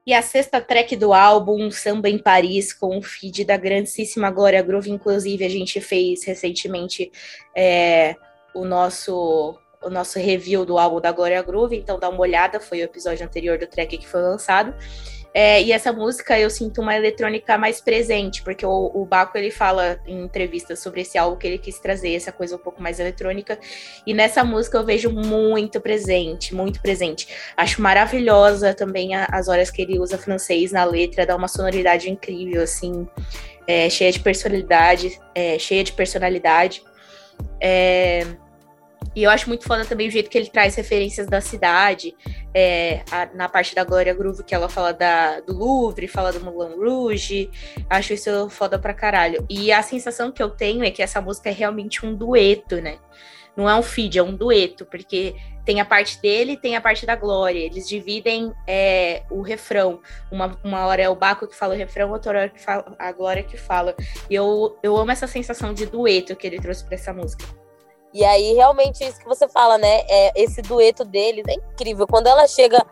A: E a sexta track do álbum, Samba em Paris, com o feed da grandíssima Glória Groove. Inclusive, a gente fez recentemente é, o nosso o nosso review do álbum da Glória Groove, então dá uma olhada, foi o episódio anterior do track que foi lançado. É, e essa música eu sinto uma eletrônica mais presente, porque o, o Baco ele fala em entrevistas sobre esse álbum que ele quis trazer essa coisa um pouco mais eletrônica. E nessa música eu vejo muito presente, muito presente. Acho maravilhosa também a, as horas que ele usa francês na letra, dá uma sonoridade incrível, assim, é, cheia de personalidade, é, cheia de personalidade. É, e eu acho muito foda também o jeito que ele traz referências da cidade, é, a, na parte da Glória Groove, que ela fala da, do Louvre, fala do Moulin Rouge. Acho isso foda pra caralho. E a sensação que eu tenho é que essa música é realmente um dueto, né? Não é um feed, é um dueto, porque tem a parte dele tem a parte da Glória. Eles dividem é, o refrão. Uma, uma hora é o Baco que fala o refrão, outra hora é a Glória que fala. E eu, eu amo essa sensação de dueto que ele trouxe para essa música.
C: E aí, realmente, isso que você fala, né? É, esse dueto deles é incrível. Quando ela chega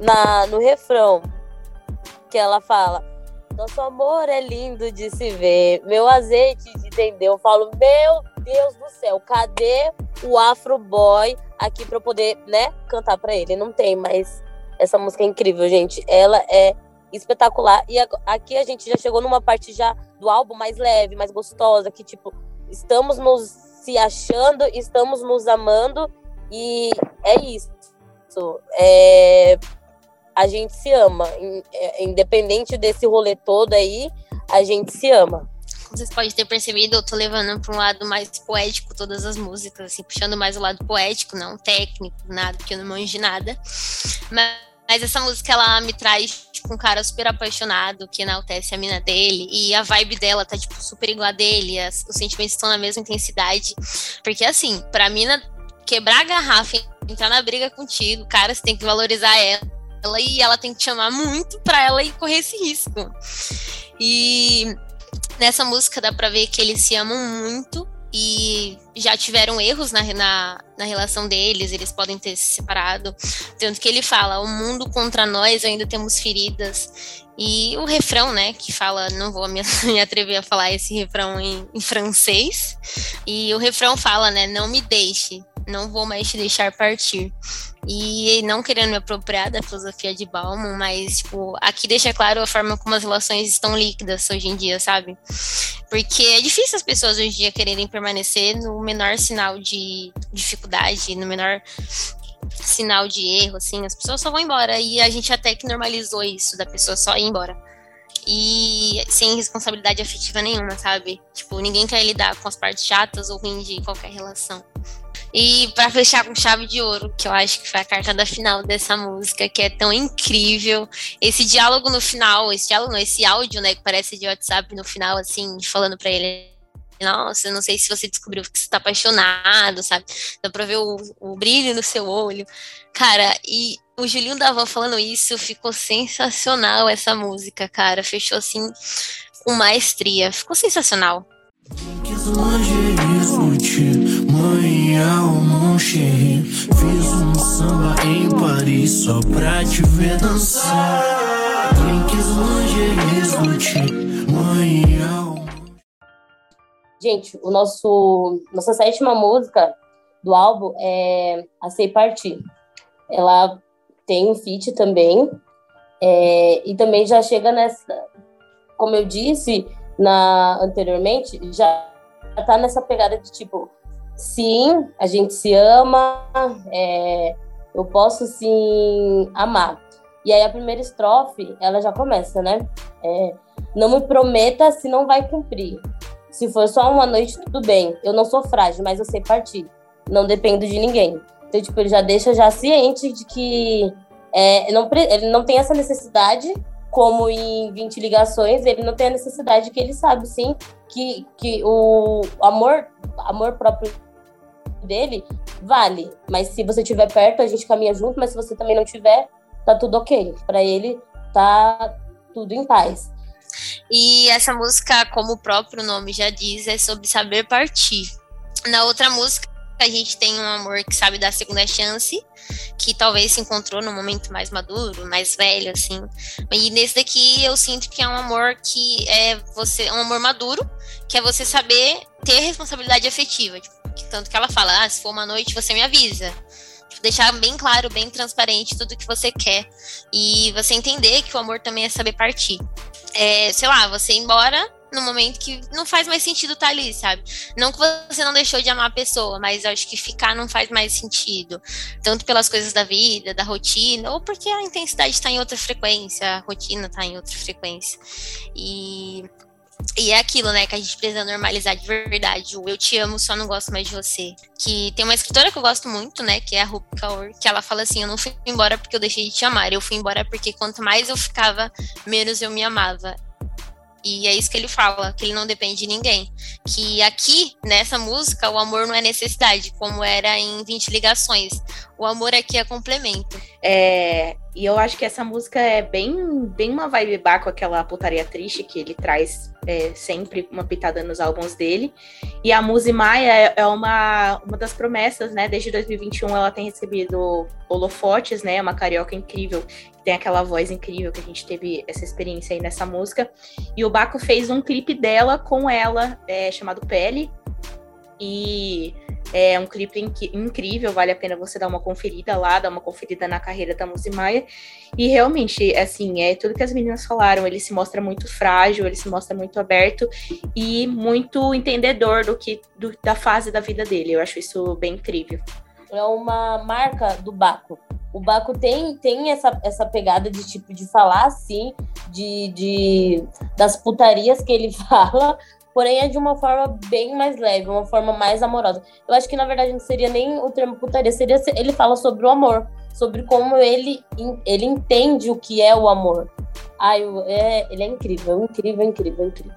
C: na, no refrão, que ela fala: Nosso amor é lindo de se ver, meu azeite de entender. Eu falo: Meu Deus do céu, cadê o Afro Boy aqui pra eu poder, né, cantar pra ele? Não tem, mas essa música é incrível, gente. Ela é espetacular. E aqui a gente já chegou numa parte já do álbum mais leve, mais gostosa, que tipo, estamos nos se achando, estamos nos amando e é isso. É, a gente se ama, é, independente desse rolê todo aí, a gente se ama.
D: Vocês podem ter percebido, eu tô levando para um lado mais poético todas as músicas, assim, puxando mais o lado poético, não técnico, nada, porque eu não manjo nada. Mas mas essa música, ela me traz, tipo, um cara super apaixonado, que enaltece a mina dele, e a vibe dela tá, tipo, super igual a dele, as, os sentimentos estão na mesma intensidade. Porque, assim, pra mina quebrar a garrafa, entrar na briga contigo, cara, você tem que valorizar ela, ela e ela tem que te chamar muito pra ela e correr esse risco. E nessa música dá pra ver que eles se amam muito, e já tiveram erros na, na, na, relação deles, eles podem ter se separado. Tanto que ele fala: o mundo contra nós ainda temos feridas. E o refrão, né, que fala, não vou me, me atrever a falar esse refrão em, em francês. E o refrão fala, né, não me deixe, não vou mais te deixar partir. E não querendo me apropriar da filosofia de Bauman, mas, tipo, aqui deixa claro a forma como as relações estão líquidas hoje em dia, sabe? Porque é difícil as pessoas hoje em dia quererem permanecer no menor sinal de dificuldade, no menor sinal de erro, assim, as pessoas só vão embora. E a gente até que normalizou isso, da pessoa só ir embora. E sem responsabilidade afetiva nenhuma, sabe? Tipo, ninguém quer lidar com as partes chatas ou ruins de qualquer relação. E para fechar com chave de ouro, que eu acho que foi a carta da final dessa música, que é tão incrível. Esse diálogo no final, esse diálogo, esse áudio, né, que parece de WhatsApp no final, assim, falando para ele. Nossa, não sei se você descobriu que você tá apaixonado, sabe? Dá pra ver o, o brilho no seu olho. Cara, e o Julinho da Van falando isso, ficou sensacional essa música, cara. Fechou assim com maestria. Ficou sensacional.
E: Quis lingerie sutil, manhã ou mon chéri Fiz um samba em Paris só pra te ver dançar. Quis lingerie sutil, manhã ou
C: Gente, o nosso nossa sétima música do álbum é A Sei Partir. Ela tem um feat também. É, e também já chega nessa, como eu disse na anteriormente, já tá nessa pegada de tipo, sim, a gente se ama, é, eu posso sim amar. E aí a primeira estrofe, ela já começa, né? É, não me prometa se não vai cumprir. Se for só uma noite, tudo bem. Eu não sou frágil, mas eu sei partir. Não dependo de ninguém. Então, tipo, ele já deixa já ciente de que é, não, ele não tem essa necessidade, como em 20 ligações, ele não tem a necessidade que ele sabe, sim, que, que o amor, amor próprio dele vale. Mas se você estiver perto, a gente caminha junto, mas se você também não tiver, tá tudo ok. Para ele, tá tudo em paz.
D: E essa música, como o próprio nome já diz, é sobre saber partir. Na outra música, a gente tem um amor que sabe dar segunda chance, que talvez se encontrou no momento mais maduro, mais velho, assim. E nesse daqui eu sinto que é um amor que é você, um amor maduro, que é você saber ter responsabilidade afetiva. Tipo, tanto que ela fala, ah, se for uma noite, você me avisa tipo, deixar bem claro, bem transparente tudo que você quer. E você entender que o amor também é saber partir é, sei lá, você ir embora no momento que não faz mais sentido estar tá ali, sabe? Não que você não deixou de amar a pessoa, mas acho que ficar não faz mais sentido. Tanto pelas coisas da vida, da rotina, ou porque a intensidade está em outra frequência, a rotina está em outra frequência. E, e é aquilo, né, que a gente precisa normalizar de verdade. O eu te amo, só não gosto mais de você. Que tem uma escritora que eu gosto muito, né, que é a Rupi Kaur, que ela fala assim: Eu não fui embora porque eu deixei de te amar, eu fui embora porque quanto mais eu ficava, menos eu me amava. E é isso que ele fala, que ele não depende de ninguém. Que aqui, nessa música, o amor não é necessidade, como era em 20 ligações. O amor aqui é complemento.
A: É, e eu acho que essa música é bem, bem uma vibe bar com aquela putaria triste que ele traz é, sempre uma pitada nos álbuns dele. E a Muzi Maia é, é uma, uma das promessas, né? Desde 2021 ela tem recebido holofotes, né? Uma carioca incrível tem aquela voz incrível que a gente teve essa experiência aí nessa música. E o Baco fez um clipe dela com ela, é, chamado Pele. E é um clipe inc incrível, vale a pena você dar uma conferida lá, dar uma conferida na carreira da Muzi Maia. E realmente, assim, é tudo que as meninas falaram, ele se mostra muito frágil, ele se mostra muito aberto e muito entendedor do que do, da fase da vida dele. Eu acho isso bem incrível.
C: É uma marca do Baco o Baco tem, tem essa, essa pegada de tipo de falar assim, de, de das putarias que ele fala, porém é de uma forma bem mais leve, uma forma mais amorosa. Eu acho que na verdade não seria nem o termo putaria, seria ele fala sobre o amor, sobre como ele, ele entende o que é o amor. Ai, é, ele é incrível, incrível, incrível, incrível.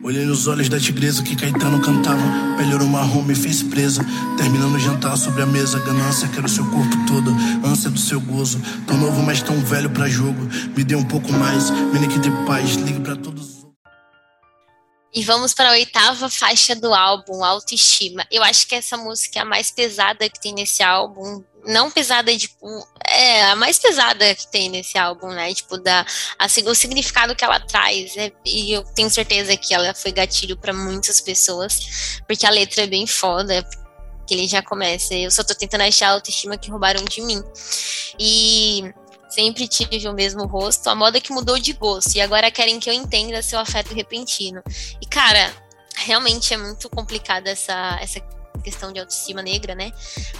E: Olhei nos olhos da tigresa que Caetano cantava. Melhorou marrom, me fez presa. Terminando o jantar sobre a mesa. Ganância, quero seu corpo todo. Ânsia do seu gozo. Tão novo, mas tão velho pra jogo. Me dê um pouco mais. Me que de paz. Ligue pra todos.
D: E vamos para a oitava faixa do álbum, Autoestima. Eu acho que essa música é a mais pesada que tem nesse álbum não pesada, tipo, é a mais pesada que tem nesse álbum, né? Tipo, da, assim, o significado que ela traz. É, e eu tenho certeza que ela foi gatilho para muitas pessoas, porque a letra é bem foda. Que ele já começa. Eu só tô tentando achar a autoestima que roubaram de mim. E sempre tive o mesmo rosto. A moda que mudou de gosto. E agora querem que eu entenda seu afeto repentino. E, cara, realmente é muito complicada essa, essa questão de autoestima negra, né?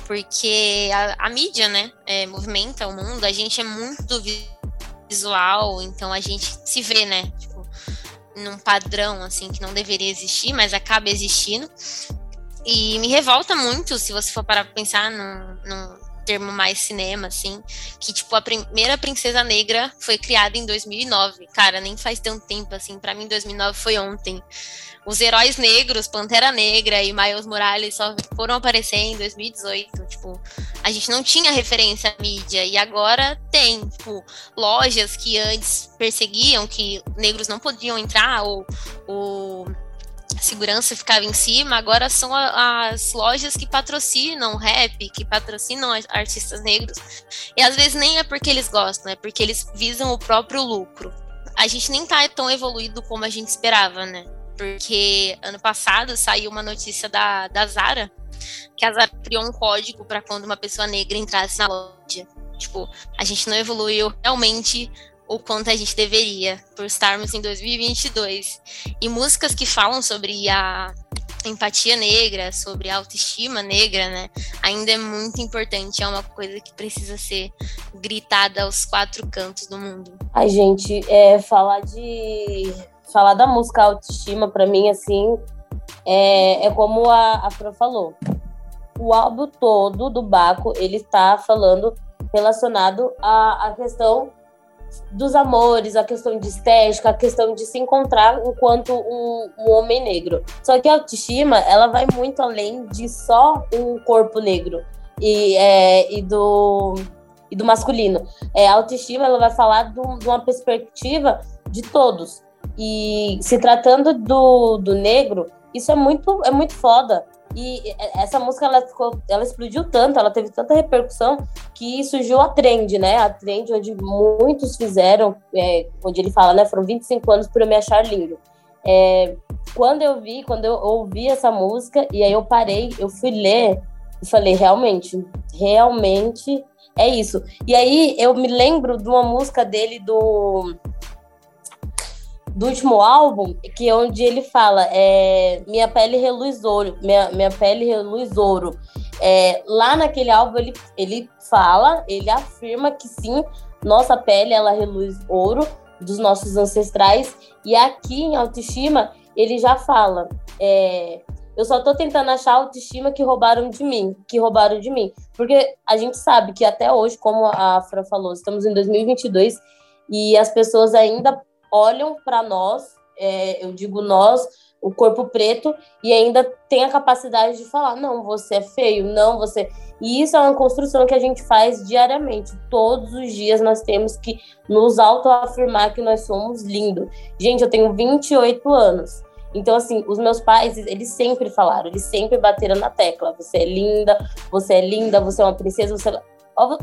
D: Porque a, a mídia, né, é, movimenta o mundo, a gente é muito visual, então a gente se vê, né? Tipo, num padrão, assim, que não deveria existir, mas acaba existindo. E me revolta muito, se você for parar pra pensar num, num termo mais cinema, assim, que, tipo, a primeira Princesa Negra foi criada em 2009. Cara, nem faz tanto tempo, assim, para mim 2009 foi ontem. Os heróis negros, Pantera Negra e Miles Morales só foram aparecer em 2018. Tipo, a gente não tinha referência à mídia e agora tem, tipo, lojas que antes perseguiam que negros não podiam entrar ou, ou segurança ficava em cima, agora são as lojas que patrocinam rap, que patrocinam artistas negros. E às vezes nem é porque eles gostam, é porque eles visam o próprio lucro. A gente nem tá tão evoluído como a gente esperava, né? Porque ano passado saiu uma notícia da, da Zara, que a Zara criou um código para quando uma pessoa negra entrasse na loja. Tipo, a gente não evoluiu realmente o quanto a gente deveria, por estarmos em 2022. E músicas que falam sobre a empatia negra, sobre a autoestima negra, né? Ainda é muito importante, é uma coisa que precisa ser gritada aos quatro cantos do mundo.
C: Ai, gente, é, falar de. Falar da música autoestima, para mim, assim, é, é como a, a Fran falou. O álbum todo do Baco, ele está falando relacionado à, à questão dos amores, a questão de estética, a questão de se encontrar enquanto um, um, homem negro. Só que a autoestima, ela vai muito além de só um corpo negro e, é, e do e do masculino. É, a autoestima, ela vai falar do, de uma perspectiva de todos. E se tratando do, do negro, isso é muito, é muito foda, e essa música ela, ficou, ela explodiu tanto, ela teve tanta repercussão que surgiu a trend, né? A trend onde muitos fizeram, é, onde ele fala, né? Foram 25 anos por eu me achar lindo. É, quando eu vi, quando eu ouvi essa música, e aí eu parei, eu fui ler e falei, realmente, realmente é isso. E aí eu me lembro de uma música dele do do último álbum, que é onde ele fala é, Minha pele reluz ouro, minha, minha pele reluz ouro. É, lá naquele álbum ele, ele fala, ele afirma que sim, nossa pele ela reluz ouro dos nossos ancestrais. E aqui em autoestima ele já fala, é, eu só tô tentando achar a autoestima que roubaram de mim, que roubaram de mim. Porque a gente sabe que até hoje, como a Fran falou, estamos em 2022 e as pessoas ainda olham para nós, é, eu digo nós, o corpo preto, e ainda tem a capacidade de falar: não, você é feio, não, você. E isso é uma construção que a gente faz diariamente. Todos os dias nós temos que nos autoafirmar que nós somos lindos. Gente, eu tenho 28 anos. Então, assim, os meus pais, eles sempre falaram, eles sempre bateram na tecla: você é linda, você é linda, você é uma princesa, você. É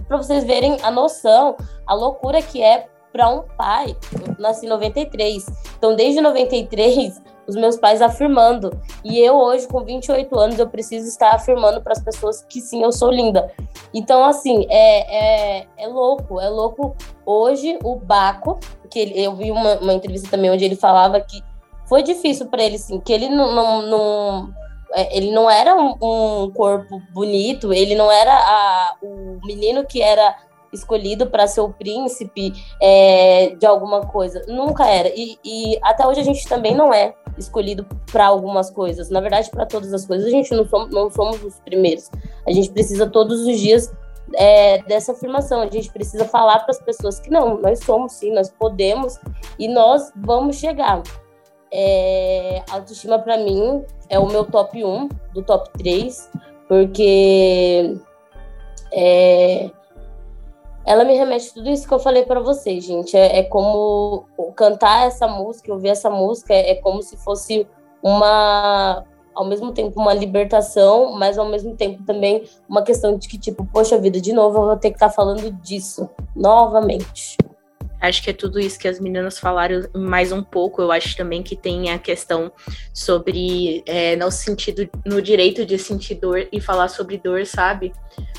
C: para vocês verem a noção, a loucura que é para um pai. Eu nasci em 93. Então, desde 93, os meus pais afirmando. E eu, hoje, com 28 anos, eu preciso estar afirmando para as pessoas que sim, eu sou linda. Então, assim, é, é, é louco. É louco. Hoje, o Baco, que ele, eu vi uma, uma entrevista também onde ele falava que foi difícil para ele, sim, que ele não, não, não é, ele não era um, um, corpo bonito, ele não era a, o menino que era escolhido para ser o príncipe é, de alguma coisa. Nunca era. E, e, até hoje a gente também não é escolhido para algumas coisas. Na verdade, para todas as coisas, a gente não somos, não somos os primeiros. A gente precisa todos os dias é, dessa afirmação. A gente precisa falar para as pessoas que não, nós somos sim, nós podemos e nós vamos chegar. É, autoestima para mim é o meu top 1 do top 3, porque é, ela me remete tudo isso que eu falei para vocês, gente. É, é, como cantar essa música, ouvir essa música, é, é como se fosse uma, ao mesmo tempo, uma libertação, mas ao mesmo tempo também uma questão de que, tipo, poxa vida, de novo eu vou ter que estar tá falando disso novamente.
A: Acho que é tudo isso que as meninas falaram mais um pouco. Eu acho também que tem a questão sobre é, no sentido, no direito de sentir dor e falar sobre dor, sabe?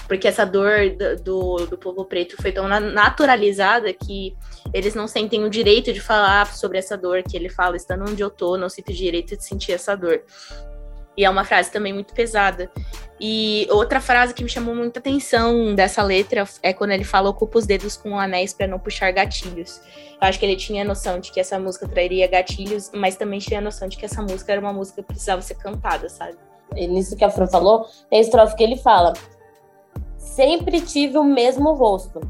A: Porque essa dor do, do povo preto foi tão naturalizada que eles não sentem o direito de falar sobre essa dor que ele fala, estando onde eu tô, não sinto o direito de sentir essa dor. E é uma frase também muito pesada. E outra frase que me chamou muita atenção dessa letra é quando ele fala ocupa os dedos com anéis para não puxar gatilhos. Eu acho que ele tinha noção de que essa música traria gatilhos, mas também tinha noção de que essa música era uma música que precisava ser cantada, sabe?
C: E nisso que a Fran falou, tem a estrofe que ele fala: sempre tive o mesmo rosto.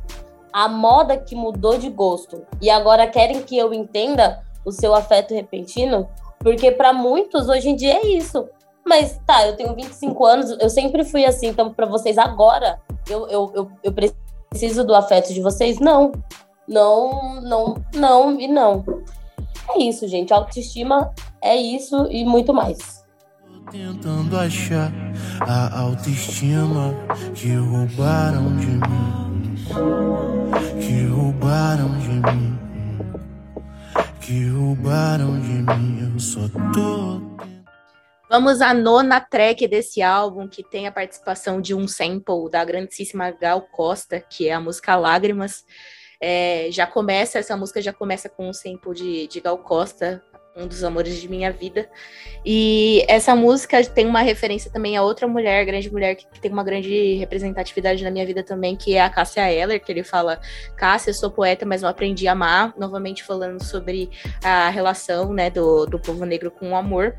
C: A moda que mudou de gosto. E agora querem que eu entenda o seu afeto repentino? Porque para muitos hoje em dia é isso. Mas tá, eu tenho 25 anos, eu sempre fui assim, então para vocês agora, eu, eu, eu, eu preciso do afeto de vocês? Não. Não, não, não e não. É isso, gente. Autoestima é isso e muito mais.
E: Tentando achar a autoestima que roubaram de mim. Que roubaram de mim. Que roubaram de mim. Eu só tô.
A: Vamos à nona track desse álbum, que tem a participação de um sample da grandíssima Gal Costa, que é a música Lágrimas. É, já começa, essa música já começa com um sample de, de Gal Costa, um dos amores de minha vida. E essa música tem uma referência também a outra mulher, grande mulher, que, tem uma grande representatividade na minha vida também, que é a Cássia Eller, que ele fala: Cássia, eu sou poeta, mas não aprendi a amar. Novamente falando sobre a relação né, do, do povo negro com o amor.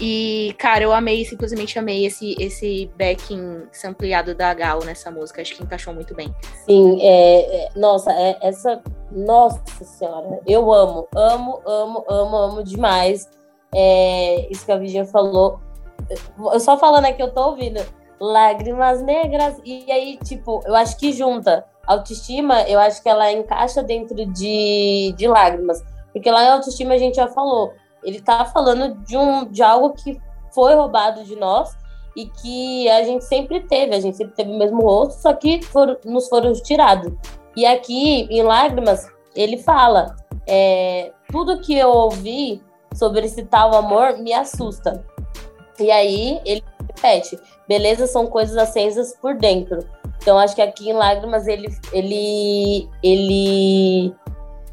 A: E, cara, eu amei, simplesmente amei esse, esse backing sampleado da Gal nessa música. Acho que encaixou muito bem.
C: Sim, é, é nossa, é, essa. Nossa senhora, eu amo, amo, amo, amo, amo demais. É, isso que a Vigia falou. Eu só falando aqui, eu tô ouvindo. Lágrimas negras. E aí, tipo, eu acho que junta. Autoestima, eu acho que ela encaixa dentro de, de lágrimas. Porque lá em autoestima a gente já falou ele tá falando de, um, de algo que foi roubado de nós e que a gente sempre teve, a gente sempre teve o mesmo rosto, só que for, nos foram tirados. E aqui, em Lágrimas, ele fala: é, tudo que eu ouvi sobre esse tal amor me assusta. E aí ele repete: beleza são coisas acesas por dentro. Então acho que aqui em Lágrimas ele, ele, ele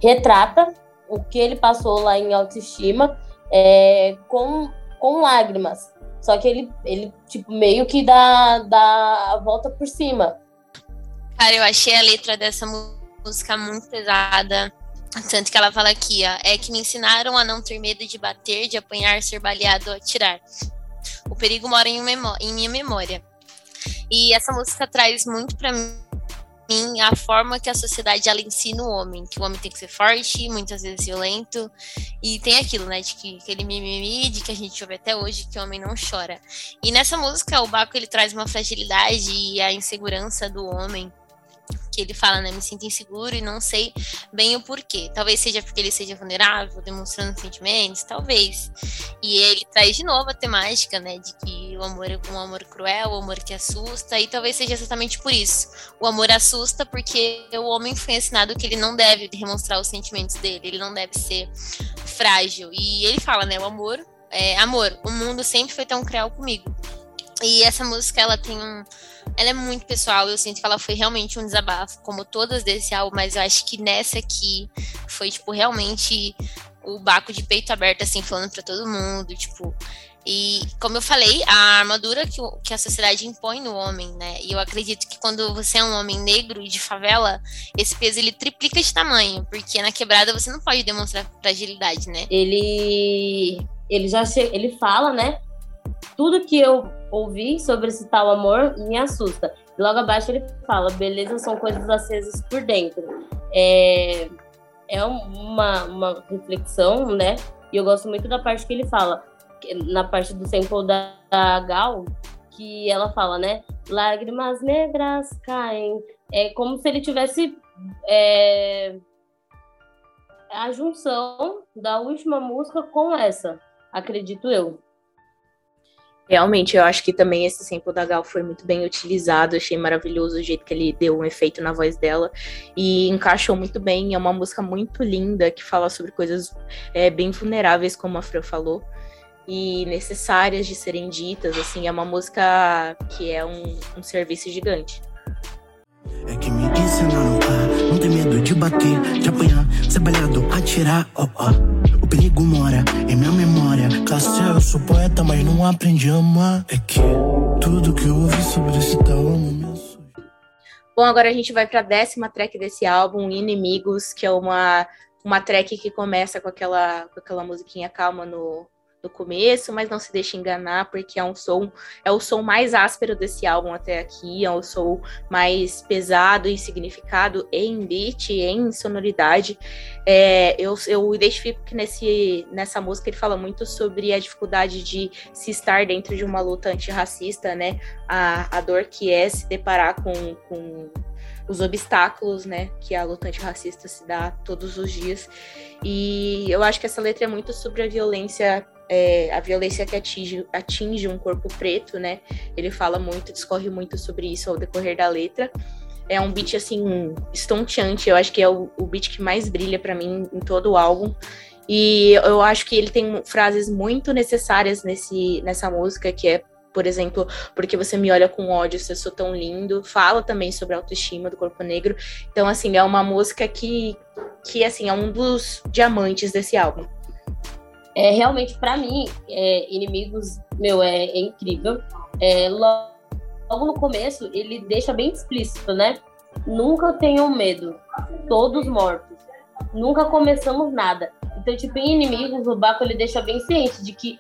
C: retrata o que ele passou lá em autoestima é, com, com lágrimas. Só que ele, ele tipo, meio que dá, dá a volta por cima.
D: Cara, eu achei a letra dessa música muito pesada. Tanto que ela fala aqui, ó, é que me ensinaram a não ter medo de bater, de apanhar, ser baleado ou atirar. O perigo mora em, em minha memória. E essa música traz muito para mim a forma que a sociedade ela ensina o homem, que o homem tem que ser forte, muitas vezes violento, e tem aquilo, né, de que aquele mimimi, de que a gente ouve até hoje, que o homem não chora. E nessa música, o Baco, ele traz uma fragilidade e a insegurança do homem, que ele fala, né? Me sinto inseguro e não sei bem o porquê. Talvez seja porque ele seja vulnerável, demonstrando sentimentos, talvez. E ele traz de novo a temática, né? De que o amor é um amor cruel, o amor que assusta, e talvez seja exatamente por isso. O amor assusta porque o homem foi ensinado que ele não deve demonstrar os sentimentos dele, ele não deve ser frágil. E ele fala, né? O amor é amor. O mundo sempre foi tão cruel comigo. E essa música, ela tem um. Ela é muito pessoal, eu sinto que ela foi realmente um desabafo, como todas desse álbum, mas eu acho que nessa aqui foi, tipo, realmente o Baco de peito aberto, assim, falando para todo mundo, tipo. E, como eu falei, a armadura que, que a sociedade impõe no homem, né? E eu acredito que quando você é um homem negro de favela, esse peso ele triplica de tamanho, porque na quebrada você não pode demonstrar fragilidade, né?
C: Ele. Ele já ele fala, né? Tudo que eu ouvi sobre esse tal amor me assusta. E logo abaixo ele fala: beleza são coisas acesas por dentro. É, é uma, uma reflexão, né? E eu gosto muito da parte que ele fala, na parte do sample da, da Gal, que ela fala, né? Lágrimas negras caem. É como se ele tivesse é, a junção da última música com essa, acredito eu.
A: Realmente, eu acho que também esse sample da Gal foi muito bem utilizado. Achei maravilhoso o jeito que ele deu um efeito na voz dela. E encaixou muito bem. É uma música muito linda que fala sobre coisas é, bem vulneráveis, como a Fran falou. E necessárias de serem ditas. Assim, é uma música que é um, um serviço gigante.
E: É que me a não medo de bater, de apanhar, ser atirar, ó, ó. O perigo mora em minha memória. Classe eu sou poeta, mas não aprendi a amar. É que tudo que ouvi sobre esse tal
A: Bom, agora a gente vai para a décima track desse álbum, Inimigos, que é uma, uma track que começa com aquela, com aquela musiquinha calma no, no começo, mas não se deixe enganar, porque é um som, é o som mais áspero desse álbum até aqui, é o som mais pesado e significado em beat, em sonoridade. É, eu, eu identifico que nesse, nessa música ele fala muito sobre a dificuldade de se estar dentro de uma luta antirracista, né? A, a dor que é se deparar com, com os obstáculos, né, que a luta antirracista se dá todos os dias. E eu acho que essa letra é muito sobre a violência é, a violência que atinge, atinge um corpo preto, né? Ele fala muito, discorre muito sobre isso ao decorrer da letra. É um beat, assim, estonteante. Eu acho que é o, o beat que mais brilha para mim em todo o álbum. E eu acho que ele tem frases muito necessárias nesse, nessa música, que é, por exemplo, porque você me olha com ódio, se eu sou tão lindo. Fala também sobre a autoestima do corpo negro. Então, assim, é uma música que, que assim, é um dos diamantes desse álbum.
C: É, realmente, para mim, é, Inimigos, meu, é, é incrível. É, logo, logo no começo, ele deixa bem explícito, né? Nunca tenham medo, todos mortos. Nunca começamos nada. Então, tipo, em Inimigos, o Baco ele deixa bem ciente de que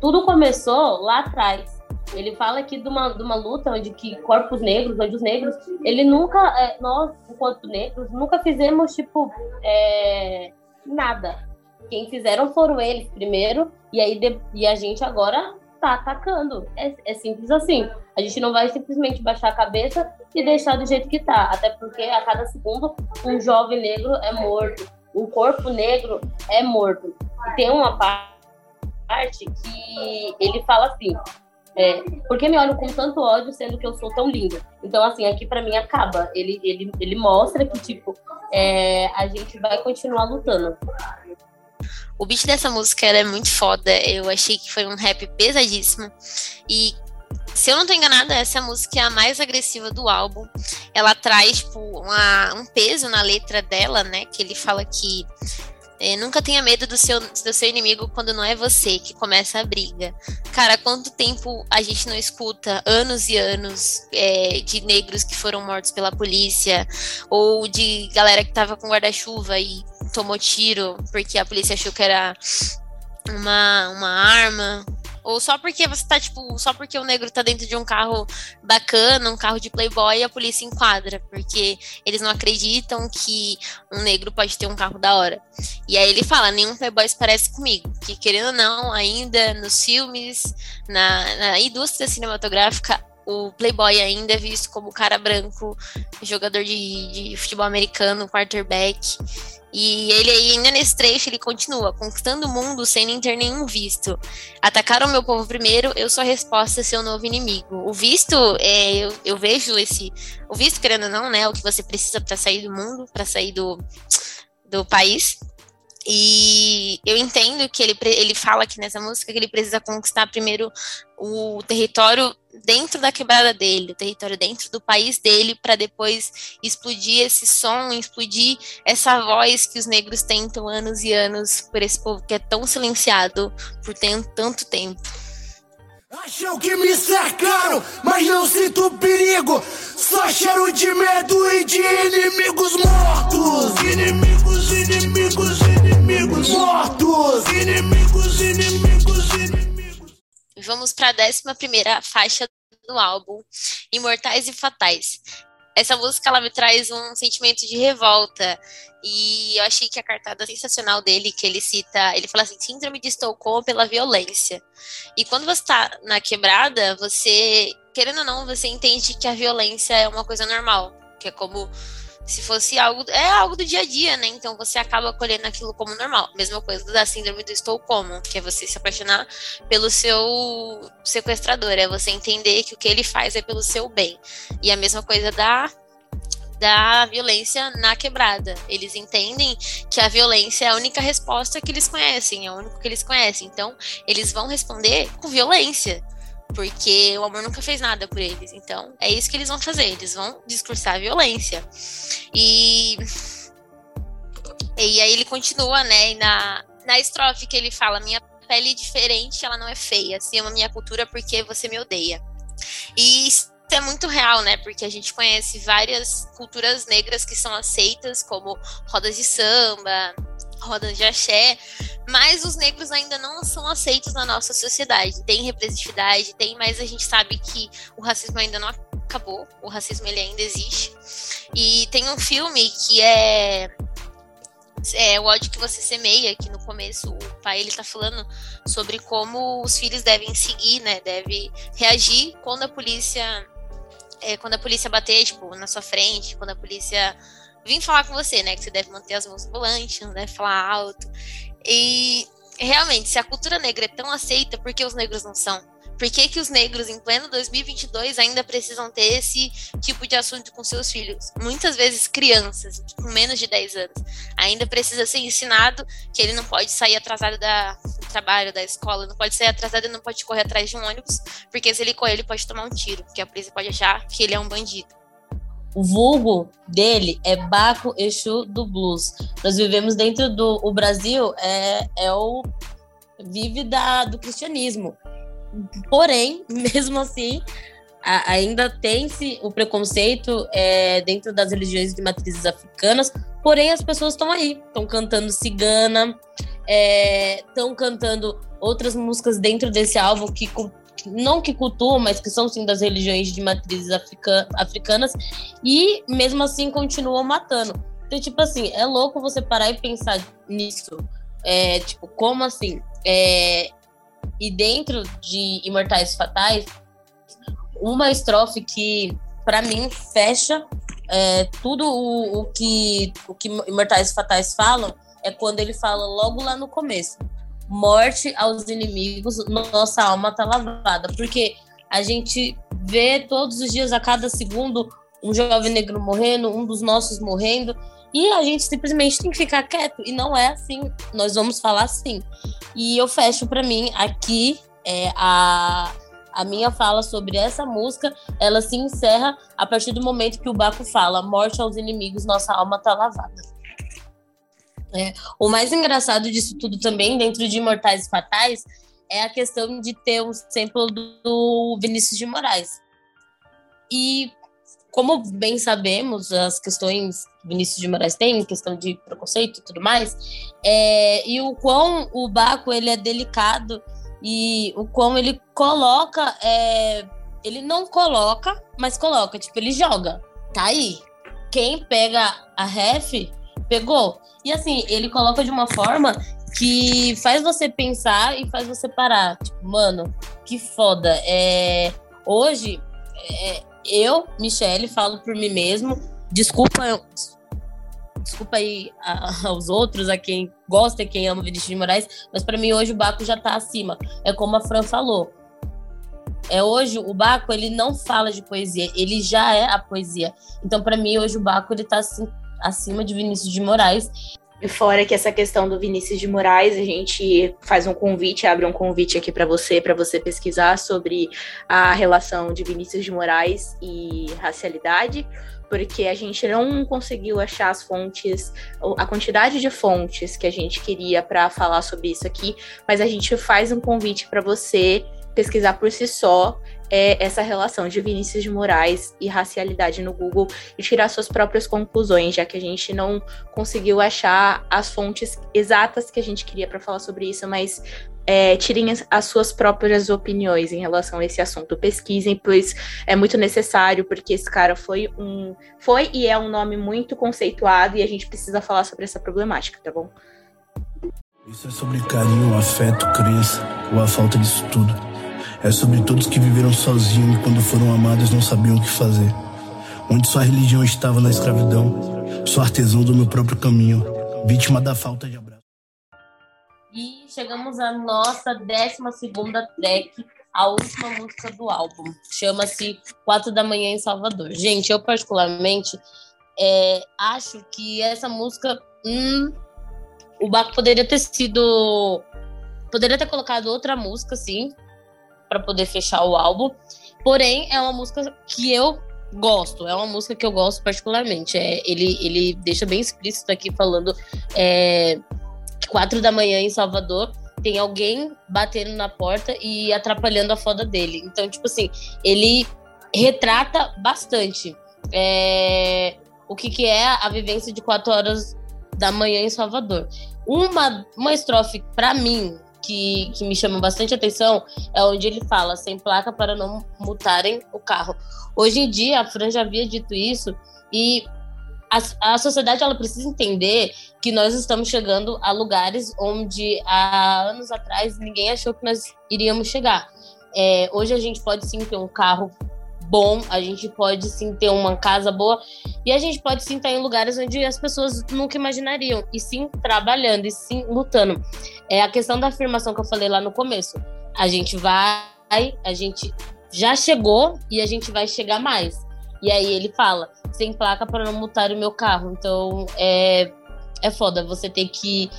C: tudo começou lá atrás. Ele fala aqui de uma, de uma luta onde que corpos negros, onde os negros, ele nunca, é, nós, enquanto negros, nunca fizemos, tipo, é, nada quem fizeram foram eles primeiro, e aí de, e a gente agora tá atacando. É, é, simples assim. A gente não vai simplesmente baixar a cabeça e deixar do jeito que tá. Até porque a cada segundo um jovem negro é morto, um corpo negro é morto. E tem uma parte que ele fala assim. É, por que me olham com tanto ódio sendo que eu sou tão linda? Então, assim, aqui para mim acaba. Ele, ele, ele mostra que, tipo, é, a gente vai continuar lutando.
D: O beat dessa música é muito foda. Eu achei que foi um rap pesadíssimo. E se eu não tô enganada, essa música é a mais agressiva do álbum. Ela traz, tipo, uma, um peso na letra dela, né? Que ele fala que é, nunca tenha medo do seu, do seu inimigo quando não é você que começa a briga. Cara, quanto tempo a gente não escuta anos e anos é, de negros que foram mortos pela polícia, ou de galera que tava com guarda-chuva e tomou tiro porque a polícia achou que era uma, uma arma, ou só porque você tá, tipo, só porque o negro tá dentro de um carro bacana, um carro de playboy, a polícia enquadra, porque eles não acreditam que um negro pode ter um carro da hora. E aí ele fala, nenhum playboy se parece comigo, que querendo ou não, ainda nos filmes, na, na indústria cinematográfica, o Playboy ainda é visto como cara branco, jogador de, de futebol americano, quarterback. E ele ainda nesse trecho, ele continua, conquistando o mundo sem nem ter nenhum visto. Atacaram o meu povo primeiro, eu sou a resposta, seu novo inimigo. O visto, é, eu, eu vejo esse. O visto, querendo ou não, né? O que você precisa para sair do mundo, para sair do, do país. E eu entendo que ele, ele fala aqui nessa música que ele precisa conquistar primeiro o território dentro da quebrada dele, o território dentro do país dele, para depois explodir esse som, explodir essa voz que os negros tentam anos e anos por esse povo que é tão silenciado por tanto tempo.
E: Acham que me cercaram, mas não sinto perigo. Só cheiro de medo e de inimigos mortos. Inimigos, inimigos, inimigos mortos. Inimigos, inimigos,
D: Vamos para a décima primeira faixa do álbum, Imortais e Fatais essa música ela me traz um sentimento de revolta. E eu achei que a cartada sensacional dele, que ele cita, ele fala assim: síndrome de Estocolmo pela violência. E quando você tá na quebrada, você, querendo ou não, você entende que a violência é uma coisa normal, que é como se fosse algo, é algo do dia a dia, né? Então você acaba acolhendo aquilo como normal. Mesma coisa da síndrome do estou que é você se apaixonar pelo seu sequestrador, é você entender que o que ele faz é pelo seu bem. E a mesma coisa da da violência na quebrada. Eles entendem que a violência é a única resposta que eles conhecem, é o único que eles conhecem. Então, eles vão responder com violência porque o amor nunca fez nada por eles. Então, é isso que eles vão fazer, eles vão discursar violência. E e aí ele continua, né, na na estrofe que ele fala: "Minha pele é diferente, ela não é feia. Se ama minha cultura porque você me odeia". E isso é muito real, né? Porque a gente conhece várias culturas negras que são aceitas como rodas de samba, rodas de axé, mas os negros ainda não são aceitos na nossa sociedade. Tem representatividade, tem, mas a gente sabe que o racismo ainda não acabou, o racismo ele ainda existe. E tem um filme que é é, o ódio que você semeia, que no começo o pai ele tá falando sobre como os filhos devem seguir, né? Deve reagir quando a polícia é, quando a polícia bater, tipo, na sua frente, quando a polícia vir falar com você, né? Que você deve manter as mãos no volante, não deve falar alto. E realmente, se a cultura negra é tão aceita, por que os negros não são? Por que, que os negros, em pleno 2022, ainda precisam ter esse tipo de assunto com seus filhos? Muitas vezes crianças, com menos de 10 anos, ainda precisa ser ensinado que ele não pode sair atrasado da, do trabalho, da escola, não pode sair atrasado e não pode correr atrás de um ônibus, porque se ele correr, ele pode tomar um tiro, porque a polícia pode achar que ele é um bandido.
C: O vulgo dele é Baco Exu do blues. Nós vivemos dentro do o Brasil é, é o vive da, do cristianismo. Porém, mesmo assim, a, ainda tem-se o preconceito é, dentro das religiões de matrizes africanas, porém as pessoas estão aí, estão cantando cigana, estão é, cantando outras músicas dentro desse álbum que não que cultuam, mas que são sim das religiões de matrizes africa, africanas, e mesmo assim continuam matando. Então, tipo assim, é louco você parar e pensar nisso. É, tipo, como assim? É, e dentro de Imortais Fatais, uma estrofe que, para mim, fecha é, tudo o, o, que, o que Imortais Fatais falam é quando ele fala logo lá no começo. Morte aos inimigos, nossa alma tá lavada. Porque a gente vê todos os dias, a cada segundo, um jovem negro morrendo, um dos nossos morrendo. E a gente simplesmente tem que ficar quieto. E não é assim. Nós vamos falar assim. E eu fecho para mim aqui é, a, a minha fala sobre essa música. Ela se encerra a partir do momento que o Baco fala: Morte aos inimigos, nossa alma tá lavada. É, o mais engraçado disso tudo também, dentro de Imortais Fatais, é a questão de ter um sample do Vinícius de Moraes. E como bem sabemos, as questões que Vinícius de Moraes tem, questão de preconceito e tudo mais, é, e o quão o Baco ele é delicado e o quão ele coloca, é, ele não coloca, mas coloca, tipo, ele joga, tá aí. Quem pega a ref, pegou. E assim, ele coloca de uma forma que faz você pensar e faz você parar. Tipo, mano, que foda. É, hoje, é, eu, Michelle, falo por mim mesmo. Desculpa, desculpa aí a, aos outros, a quem gosta e quem ama Vinícius de Moraes, mas para mim hoje o Baco já tá acima. É como a Fran falou. É hoje o Baco, ele não fala de poesia, ele já é a poesia. Então para mim hoje o Baco ele tá assim, acima de Vinícius de Moraes.
A: E fora que essa questão do Vinícius de Moraes, a gente faz um convite, abre um convite aqui para você, para você pesquisar sobre a relação de Vinícius de Moraes e racialidade, porque a gente não conseguiu achar as fontes, a quantidade de fontes que a gente queria para falar sobre isso aqui, mas a gente faz um convite para você pesquisar por si só é essa relação de Vinícius de Moraes e racialidade no Google e tirar suas próprias conclusões, já que a gente não conseguiu achar as fontes exatas que a gente queria para falar sobre isso, mas é, tirem as, as, suas próprias opiniões em relação a esse assunto. Pesquisem, pois é muito necessário, porque esse cara foi um. Foi e é um nome muito conceituado e a gente precisa falar sobre essa problemática, tá bom?
E: Isso é sobre carinho, afeto, crença, ou a falta disso tudo. É sobre todos que viveram sozinhos e quando foram amados não sabiam o que fazer. Onde sua religião estava na escravidão, sou artesão do meu próprio caminho, vítima da falta de abraço.
C: E chegamos à nossa 12 track, a última música do álbum. Chama-se Quatro da Manhã em Salvador. Gente, eu particularmente é, acho que essa música. Hum, o Baco poderia ter sido. Poderia ter colocado outra música, sim, para poder fechar o álbum. Porém, é uma música que eu gosto, é uma música que eu gosto particularmente. É, ele, ele deixa bem explícito aqui falando é, quatro da manhã em Salvador tem alguém batendo na porta e atrapalhando a foda dele. Então, tipo assim, ele retrata bastante é, o que, que é a vivência de quatro horas da manhã em Salvador. Uma, uma estrofe, para mim, que, que me chama bastante atenção é onde ele fala sem placa para não multarem o carro. Hoje em dia, a Fran já havia dito isso e a, a sociedade ela precisa entender que nós estamos chegando a lugares onde há anos atrás ninguém achou que nós iríamos chegar. É, hoje a gente pode sim ter um carro bom, a gente pode sim ter uma casa boa e a gente pode sim estar em lugares onde as pessoas nunca imaginariam, e sim trabalhando, e sim lutando. É a questão da afirmação que eu falei lá no começo. A gente vai, a gente já chegou e a gente vai chegar mais. E aí ele fala, sem placa para não multar o meu carro. Então é, é foda, você tem que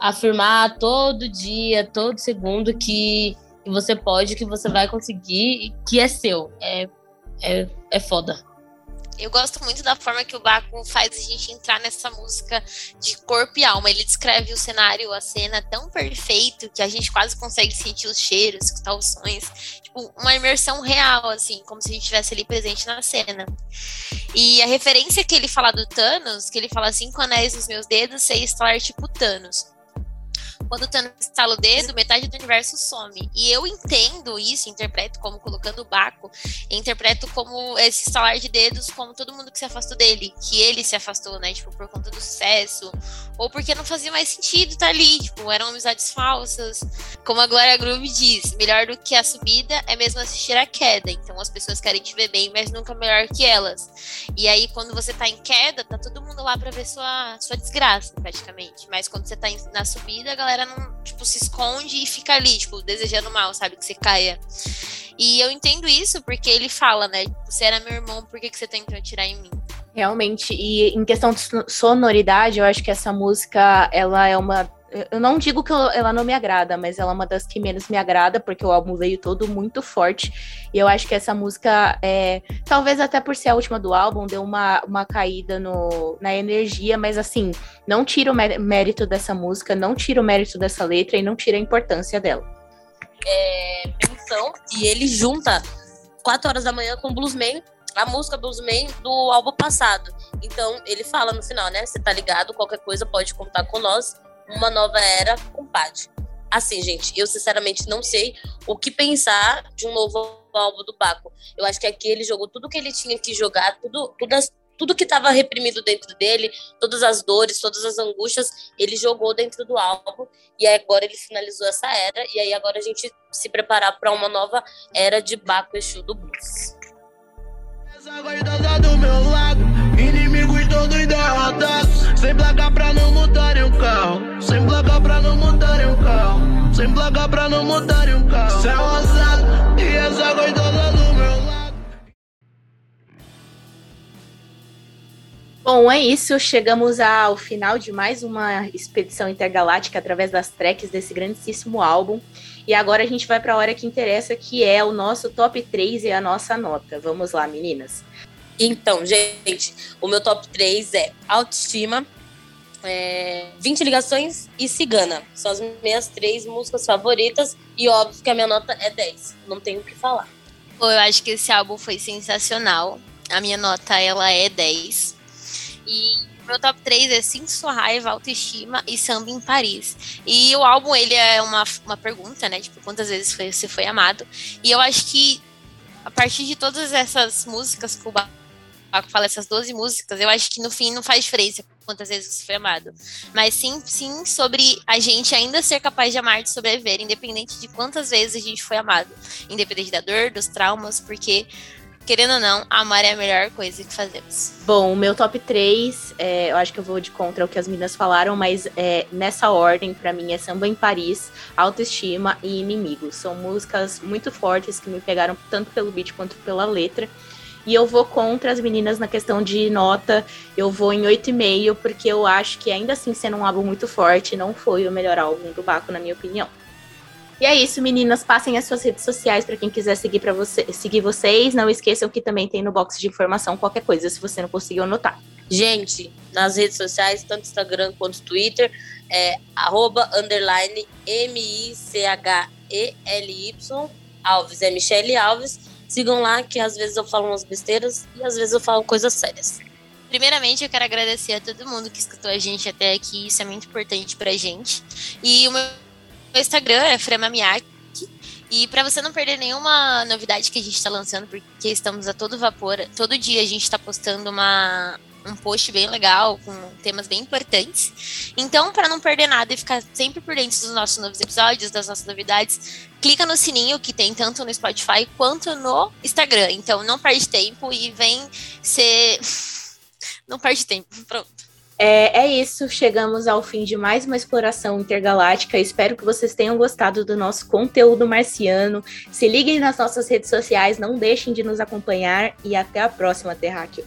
C: afirmar todo dia, todo segundo que que você pode, que você vai conseguir, que é seu. É, é, é foda.
D: Eu gosto muito da forma que o Baco faz a gente entrar nessa música de corpo e alma. Ele descreve o cenário, a cena tão perfeito que a gente quase consegue sentir os cheiros, escutar os sons. Tipo, uma imersão real, assim, como se a gente estivesse ali presente na cena. E a referência que ele fala do Thanos, que ele fala cinco anéis nos meus dedos, sei estalar tipo Thanos quando o Thanos estala o dedo, metade do universo some. E eu entendo isso, interpreto como colocando o Baco, interpreto como esse estalar de dedos, como todo mundo que se afastou dele, que ele se afastou, né? Tipo, por conta do sucesso, ou porque não fazia mais sentido estar tá ali, tipo, eram amizades falsas. Como a Glória Groove diz, melhor do que a subida é mesmo assistir a queda. Então as pessoas querem te ver bem, mas nunca melhor que elas. E aí, quando você tá em queda, tá todo mundo lá pra ver sua, sua desgraça, praticamente. Mas quando você tá na subida, a galera galera não, tipo, se esconde e fica ali, tipo, desejando mal, sabe? Que você caia. E eu entendo isso porque ele fala, né? Você era meu irmão, por que, que você tentou atirar em mim?
A: Realmente, e em questão de sonoridade, eu acho que essa música, ela é uma eu não digo que ela não me agrada, mas ela é uma das que menos me agrada, porque o álbum veio todo muito forte. E eu acho que essa música, é, talvez até por ser a última do álbum, deu uma, uma caída no, na energia, mas assim, não tira o mérito dessa música, não tira o mérito dessa letra e não tira a importância dela.
C: É, menção, e ele junta 4 horas da manhã com Bluesman, a música Bluesman do álbum passado. Então, ele fala no final, né? Você tá ligado, qualquer coisa pode contar com nós uma nova era com Pad. Assim, gente, eu sinceramente não sei o que pensar de um novo álbum do Baco. Eu acho que aqui ele jogou tudo que ele tinha que jogar, tudo, tudo, tudo que estava reprimido dentro dele, todas as dores, todas as angústias, ele jogou dentro do álbum. E agora ele finalizou essa era. E aí agora a gente se preparar para uma nova era de Baco Exu do Blues. derrotados. Carro. Sem placa pra não mudarem o carro. Sem placa pra não mudarem o carro. Céu azado e as águas todas do meu lado.
A: Bom, é isso. Chegamos ao final de mais uma expedição intergaláctica através das tracks desse grandíssimo álbum. E agora a gente vai para a hora que interessa, que é o nosso top 3 e a nossa nota. Vamos lá, meninas.
C: Então, gente, o meu top 3 é Autoestima, é, 20 Ligações e Cigana. São as minhas três músicas favoritas e óbvio que a minha nota é 10. Não tenho o que falar.
D: Pô, eu acho que esse álbum foi sensacional. A minha nota, ela é 10. E meu top 3 é Sinto Sua Raiva, Autoestima e Samba em Paris. E o álbum, ele é uma, uma pergunta, né? Tipo, quantas vezes foi, você foi amado? E eu acho que a partir de todas essas músicas que o Paco fala essas 12 músicas, eu acho que no fim não faz diferença quantas vezes foi amado. Mas sim, sim sobre a gente ainda ser capaz de amar, de sobreviver, independente de quantas vezes a gente foi amado. Independente da dor, dos traumas, porque querendo ou não, amar é a melhor coisa que fazemos.
A: Bom, o meu top 3, é, eu acho que eu vou de contra o que as meninas falaram, mas é, nessa ordem, para mim, é Samba em Paris, Autoestima e Inimigo. São músicas muito fortes que me pegaram tanto pelo beat quanto pela letra. E eu vou contra as meninas na questão de nota. Eu vou em 8,5, porque eu acho que ainda assim, sendo um álbum muito forte, não foi o melhor álbum do Baco, na minha opinião. E é isso, meninas. Passem as suas redes sociais para quem quiser seguir para você, seguir vocês. Não esqueçam que também tem no box de informação qualquer coisa, se você não conseguiu anotar.
C: Gente, nas redes sociais, tanto Instagram quanto Twitter, é arroba underline M-I-C-H-E-L-Y Alves, é Michelle Alves. Sigam lá que às vezes eu falo umas besteiras e às vezes eu falo coisas sérias.
D: Primeiramente, eu quero agradecer a todo mundo que escutou a gente até aqui, isso é muito importante pra gente. E o meu Instagram é Fremamiaki. E para você não perder nenhuma novidade que a gente está lançando, porque estamos a todo vapor, todo dia a gente está postando uma, um post bem legal, com temas bem importantes. Então, para não perder nada e ficar sempre por dentro dos nossos novos episódios, das nossas novidades, clica no sininho que tem tanto no Spotify quanto no Instagram. Então, não perde tempo e vem ser. não perde tempo. Pronto.
A: É, é, isso, chegamos ao fim de mais uma exploração intergaláctica. Espero que vocês tenham gostado do nosso conteúdo marciano. Se liguem nas nossas redes sociais, não deixem de nos acompanhar e até a próxima, Terráqueo.